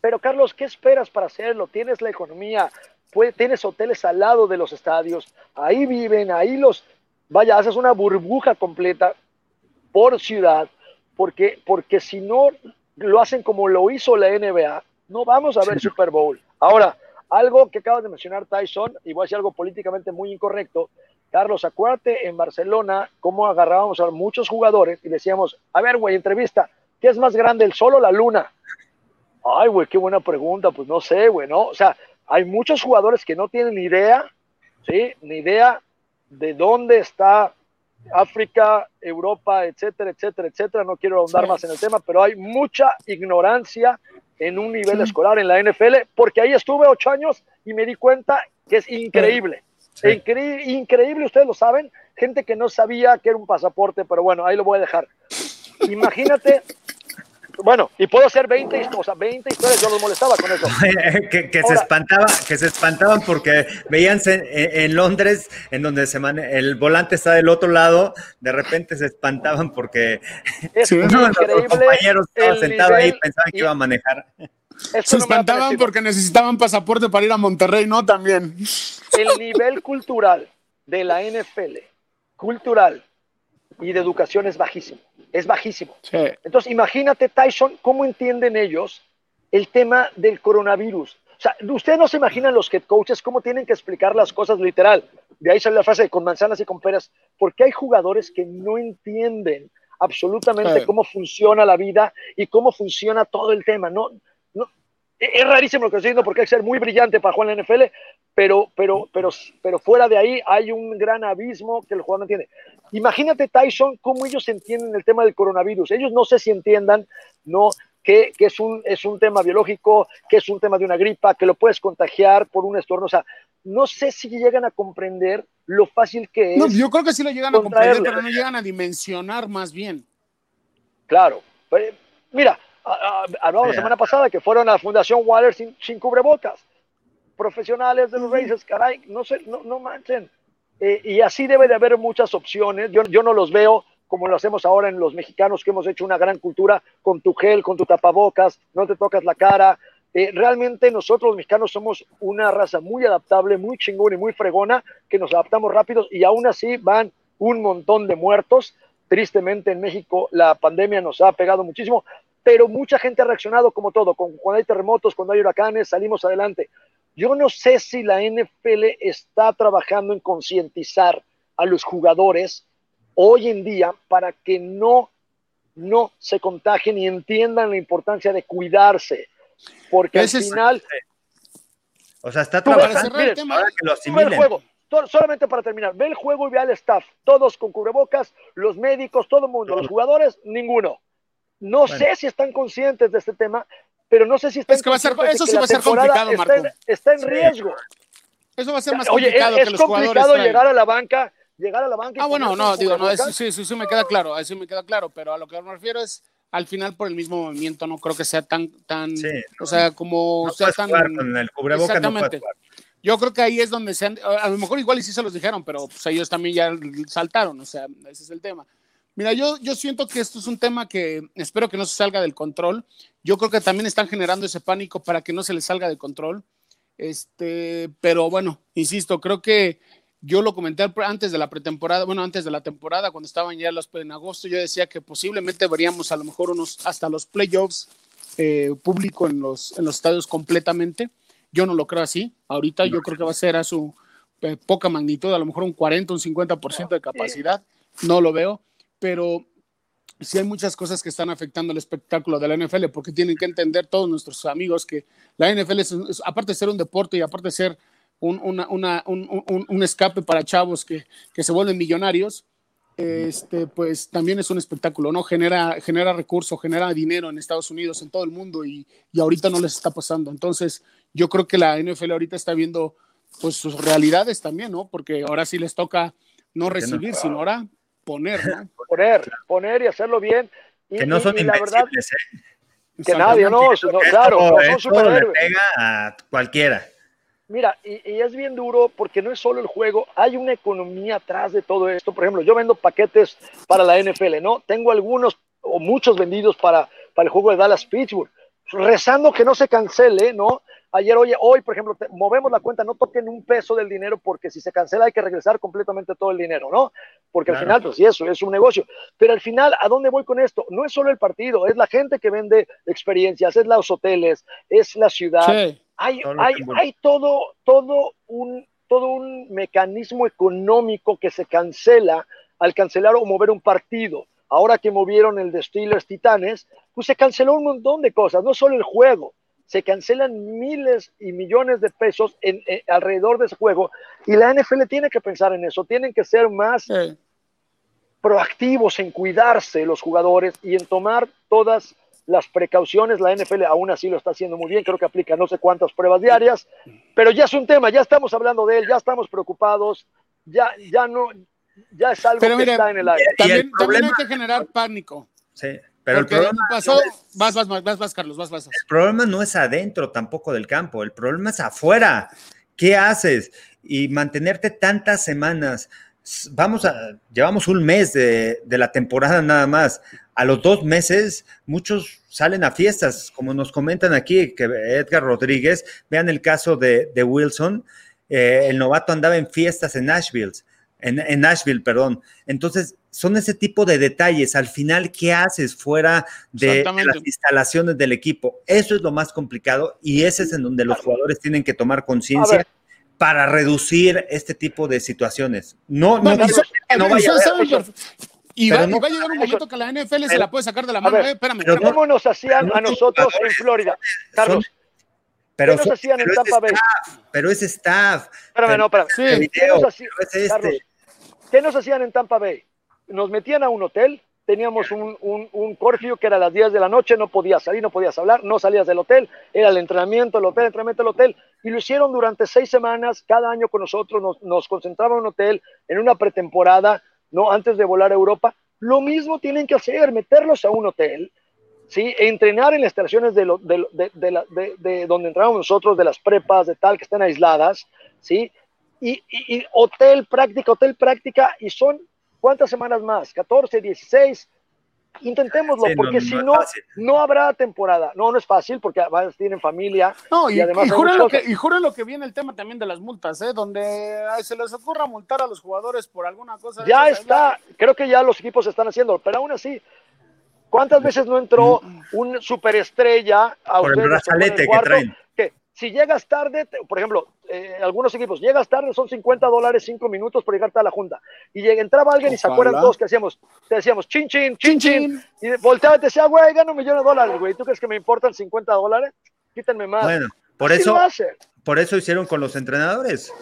Pero Carlos, ¿qué esperas para hacerlo? Tienes la economía, tienes hoteles al lado de los estadios, ahí viven, ahí los, vaya, haces una burbuja completa por ciudad, porque, porque si no lo hacen como lo hizo la NBA, no vamos a ver Super Bowl. Ahora, algo que acabas de mencionar, Tyson, y voy a decir algo políticamente muy incorrecto. Carlos, acuérdate en Barcelona cómo agarrábamos a muchos jugadores y decíamos, a ver, güey, entrevista, ¿qué es más grande, el sol o la luna? Ay, güey, qué buena pregunta, pues no sé, güey, ¿no? O sea, hay muchos jugadores que no tienen ni idea, ¿sí? Ni idea de dónde está África, Europa, etcétera, etcétera, etcétera. No quiero ahondar más en el tema, pero hay mucha ignorancia en un nivel escolar en la NFL, porque ahí estuve ocho años y me di cuenta que es increíble. increíble, ustedes lo saben, gente que no sabía que era un pasaporte, pero bueno, ahí lo voy a dejar. Imagínate bueno, y puedo hacer 20, o sea, 20 historias, yo los molestaba con eso. que, se espantaba, que se espantaban porque veían en, Londres, en donde se el volante está del otro lado, de repente se espantaban porque es uno los compañeros estaba sentado ahí y pensaban que iba a manejar. Se espantaban porque necesitaban pasaporte para ir a Monterrey, ¿no? También. El nivel cultural de la NFL, cultural y de educación es bajísimo es bajísimo. Entonces, imagínate, Tyson, cómo entienden ellos el tema del coronavirus. O sea, ustedes no se imaginan los head coaches cómo tienen que explicar las cosas literal. De ahí sale la frase de con manzanas y con peras, porque hay jugadores que no entienden absolutamente cómo funciona la vida y cómo funciona todo el tema. No, es rarísimo lo que estoy diciendo porque hay que ser muy brillante para jugar en la NFL, pero, pero, pero, pero fuera de ahí hay un gran abismo que el jugador no entiende. Imagínate, Tyson, cómo ellos entienden el tema del coronavirus. Ellos no sé si entiendan, ¿no? Que, que, es, un, es un tema biológico, que es un tema de una gripa, que lo puedes contagiar por un estorno. O sea, no sé si llegan a comprender lo fácil que es. No, yo creo que sí lo llegan a comprender, pero no llegan a dimensionar más bien. Claro. Pues, mira, hablamos la semana pasada que fueron a la Fundación Water sin, sin cubrebocas. Profesionales de los races, caray, no, se, no, no manchen. Eh, y así debe de haber muchas opciones. Yo, yo no los veo como lo hacemos ahora en los mexicanos, que hemos hecho una gran cultura con tu gel, con tu tapabocas, no te tocas la cara. Eh, realmente nosotros los mexicanos somos una raza muy adaptable, muy chingona y muy fregona, que nos adaptamos rápidos y aún así van un montón de muertos. Tristemente en México la pandemia nos ha pegado muchísimo, pero mucha gente ha reaccionado como todo, cuando hay terremotos, cuando hay huracanes, salimos adelante. Yo no sé si la NFL está trabajando en concientizar a los jugadores hoy en día para que no, no se contagien y entiendan la importancia de cuidarse. Porque al final... o sea, está trabajando para que lo asimilen. El juego, solamente para terminar, ve el juego y ve al staff, todos con cubrebocas, los médicos, todo el mundo, los jugadores, ninguno. No sé si están conscientes de este tema, pero no sé si están es que va a ser, eso sí va a ser complicado, Marco. Está en, riesgo. Eso va a ser más complicado Oye, es, que los complicado llegar a la banca, llegar a la banca. Ah, bueno, no, digo, no, sí, sí, sí me queda claro, eso me queda claro, pero a lo que me refiero es al final por el mismo movimiento no creo que sea tan tan o sea como no sea tan con el exactamente yo creo que ahí es donde se han, a lo mejor igual y sí se los dijeron pero pues ellos también ya saltaron o sea ese es el tema Mira, yo, yo siento que esto es un tema que espero que no se salga del control. Yo creo que también están generando ese pánico para que no se les salga del control. Este, pero bueno, insisto, creo que yo lo comenté antes de la pretemporada, bueno, antes de la temporada, cuando estaban ya los en agosto, yo decía que posiblemente veríamos a lo mejor unos hasta los playoffs eh, público en los, en los estadios completamente. Yo no lo creo así. Ahorita yo creo que va a ser a su eh, poca magnitud, a lo mejor un 40, un 50% de capacidad. No lo veo pero sí hay muchas cosas que están afectando el espectáculo de la NFL, porque tienen que entender todos nuestros amigos que la NFL, es, aparte de ser un deporte y aparte de ser un, un, escape para chavos que, que, se vuelven millonarios, este, pues también es un espectáculo, ¿no? Genera, genera recursos, genera dinero en Estados Unidos, en todo el mundo, y, y ahorita no les está pasando. Entonces, yo creo que la NFL ahorita está viendo pues sus realidades también, ¿no? Porque ahora sí les toca no recibir, sino ahora poner, ¿no? Poner, poner y hacerlo bien. Y, que no son y, invencibles, ¿eh? Que nadie, no, no claro, no son superhéroes. pega a cualquiera. Mira, y, y, es bien duro porque no es solo el juego, hay una economía atrás de todo esto. Por ejemplo, yo vendo paquetes para la NFL, ¿no? Tengo algunos o muchos vendidos para, para el juego de Dallas Pittsburgh, rezando que no se cancele, ¿no? Ayer, oye, hoy, por ejemplo, movemos la cuenta, no toquen un peso del dinero porque si se cancela hay que regresar completamente todo el dinero, ¿no? Porque al final, pues sí, eso es un negocio. Pero al final, ¿a dónde voy con esto? No es solo el partido, es la gente que vende experiencias, es los hoteles, es la ciudad. Hay, hay, hay todo, todo, un, todo un mecanismo económico que se cancela al cancelar o mover un partido. Ahora que movieron el de Steelers Titanes, pues se canceló un montón de cosas, no solo el juego se cancelan miles y millones de pesos en, alrededor de ese juego y la NFL tiene que pensar en eso, tienen que ser más proactivos en cuidarse los jugadores y en tomar todas las precauciones. La NFL aún así lo está haciendo muy bien, creo que aplica no sé cuántas pruebas diarias, pero ya es un tema, ya estamos hablando de él, ya estamos preocupados, ya, ya no, ya es algo que está en el aire. También, también hay que generar pánico. Sí. Pero el problema pasó, vas, vas, vas, vas, Carlos, vas, vas. El problema no es adentro tampoco del campo, el problema es afuera. ¿Qué haces? Y mantenerte tantas semanas. Vamos a, llevamos un mes de, la temporada nada más. A los dos meses, muchos salen a fiestas, como nos comentan aquí, que Edgar Rodríguez, vean el caso de, Wilson, eh, el novato andaba en fiestas en Nashville, en, en Nashville, perdón. Entonces, son ese tipo de detalles. Al final, ¿qué haces fuera de, las instalaciones del equipo? Eso es lo más complicado y ese es en donde los jugadores tienen que tomar conciencia para reducir este tipo de situaciones. No, no, no, vaya a y, va, a llegar un momento que la NFL se la puede sacar de la mano. Eh, espérame, pero ¿Cómo nos hacían a nosotros en Florida? Carlos. pero, ¿Qué nos hacían en Tampa Bay? Pero es staff. Espérame, no, espérame. ¿Qué, nos hacían, este. ¿Qué nos hacían en Tampa Bay? nos metían a un hotel, teníamos un, un, un curfew que era a las 10 de la noche, no podías salir, no podías hablar, no salías del hotel, era el entrenamiento, el hotel, entrenamiento, el hotel, y lo hicieron durante seis semanas, cada año con nosotros, nos, nos concentraban en un hotel, en una pretemporada, ¿no? Antes de volar a Europa, lo mismo tienen que hacer, meterlos a un hotel, ¿sí? entrenar en las instalaciones de, lo, de, de, donde entramos nosotros, de las prepas, de tal, que están aisladas, ¿sí? Y, y, y hotel práctica, hotel práctica, y son ¿Cuántas semanas más? ¿14, 16? Intentémoslo, porque si no, no, habrá temporada. No, no es fácil, porque además tienen familia. No, y, además. Y juren, lo que, y lo que viene el tema también de las multas, ¿eh? donde se les ocurra multar a los jugadores por alguna cosa. Ya está, creo que ya los equipos están haciendo, pero aún así, ¿cuántas veces no entró un superestrella a por el brazalete que traen? Si llegas tarde, por ejemplo, eh, algunos equipos, llegas tarde, son 50 dólares, 5 minutos por llegarte a la junta. Y entraba alguien y se acuerdan todos que hacíamos, te decíamos, chin, chin, chin, chin. Y volteaba y te decía, güey, gano un millón de dólares, güey. ¿Tú crees que me importan 50 dólares? Quítenme más. Bueno, por eso, por eso hicieron con los entrenadores.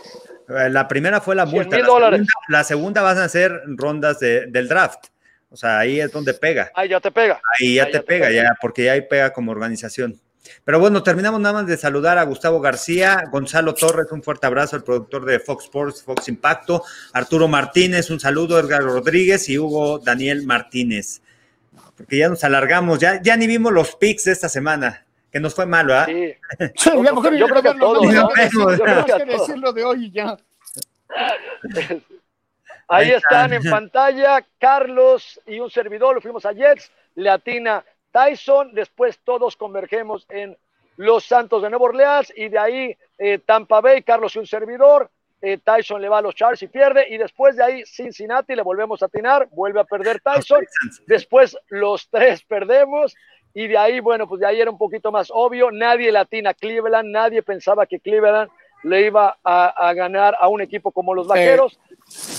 Eh, la primera fue la multa. La segunda, la segunda, van a ser rondas de, del draft. O sea, ahí es donde pega. Ahí ya te pega. Ahí ya, te, pega, ya, porque ya ahí pega como organización. Pero bueno, terminamos nada más de saludar a Gustavo García, Gonzalo Torres, un fuerte abrazo, el productor de Fox Sports, Fox Impacto, Arturo Martínez, un saludo, Edgar Rodríguez y Hugo Daniel Martínez. Porque ya nos alargamos, ya, ya ni vimos los pics de esta semana, que nos fue malo, ¿ah? Sí. yo, creo que todos. que decirlo de hoy ya. Ahí están en pantalla Carlos y un servidor, lo fuimos a Jets, Latina Tyson, después todos convergemos en los Santos de Nueva Orleans y de ahí eh, Tampa Bay, Carlos y un servidor, eh, Tyson le va a los Chargers y pierde y después de ahí Cincinnati le volvemos a atinar, vuelve a perder Tyson, después los tres perdemos y de ahí, bueno, pues de ahí era un poquito más obvio, nadie latina Cleveland, nadie pensaba que Cleveland le iba a, ganar a un equipo como los Vaqueros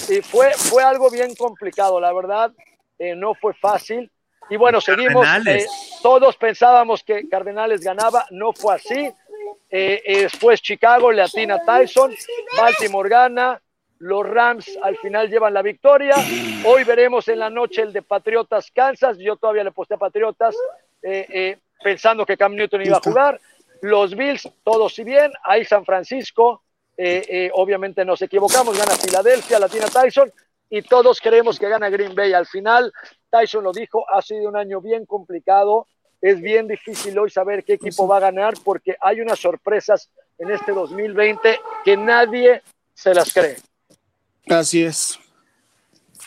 y fue, fue algo bien complicado, la verdad, eh, no fue fácil y bueno, seguimos. Eh, todos pensábamos que Cardenales ganaba, no fue así. Eh, eh, después Chicago le atina Tyson, Baltimore gana, los Rams al final llevan la victoria. Hoy veremos en la noche el de Patriotas Kansas. Yo todavía le posté a Patriotas pensando que Cam Newton iba a jugar. Los Bills, todos y bien. Ahí San Francisco, obviamente nos equivocamos, gana Filadelfia, latina Tyson y todos creemos que gana Green Bay. Al final, Tyson lo dijo, ha sido un año bien complicado. Es bien difícil hoy saber qué equipo va a ganar porque hay unas sorpresas en este 2020 que nadie se las cree. Así es.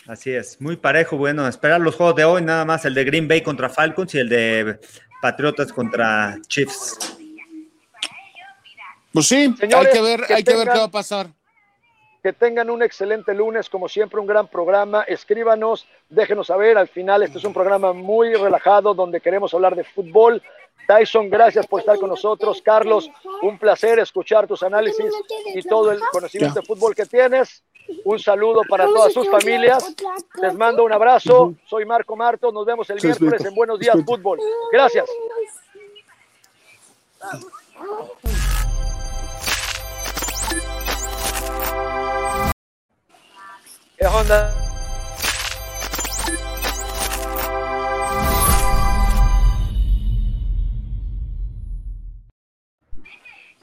Así es, muy parejo. Bueno, esperar los juegos de hoy, nada más el de Green Bay contra Falcons y el de Patriotas contra Chiefs. Pues sí, hay que ver, hay que ver qué va a pasar. Que tengan un excelente lunes, como siempre, un gran programa. Escríbanos, déjenos saber. Al final, este es un programa muy relajado donde queremos hablar de fútbol. Tyson, gracias por estar con nosotros. Carlos, un placer escuchar tus análisis y todo el conocimiento de fútbol que tienes. Un saludo para todas sus familias. Les mando un abrazo. Soy Marco Marto. Nos vemos el miércoles en Buenos Días Fútbol. Gracias. ¿Qué onda?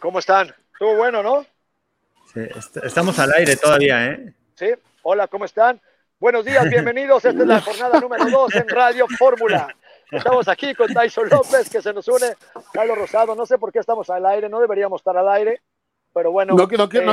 ¿Cómo están? Estuvo bueno, ¿no? Sí, estamos al aire todavía, ¿eh? Sí, hola, ¿cómo están? Buenos días, bienvenidos. Esta es la jornada número 2 en Radio Fórmula. Estamos aquí con Tyson López, que se nos une, Carlos Rosado. No sé por qué estamos al aire, no deberíamos estar al aire, pero bueno. No, no, no,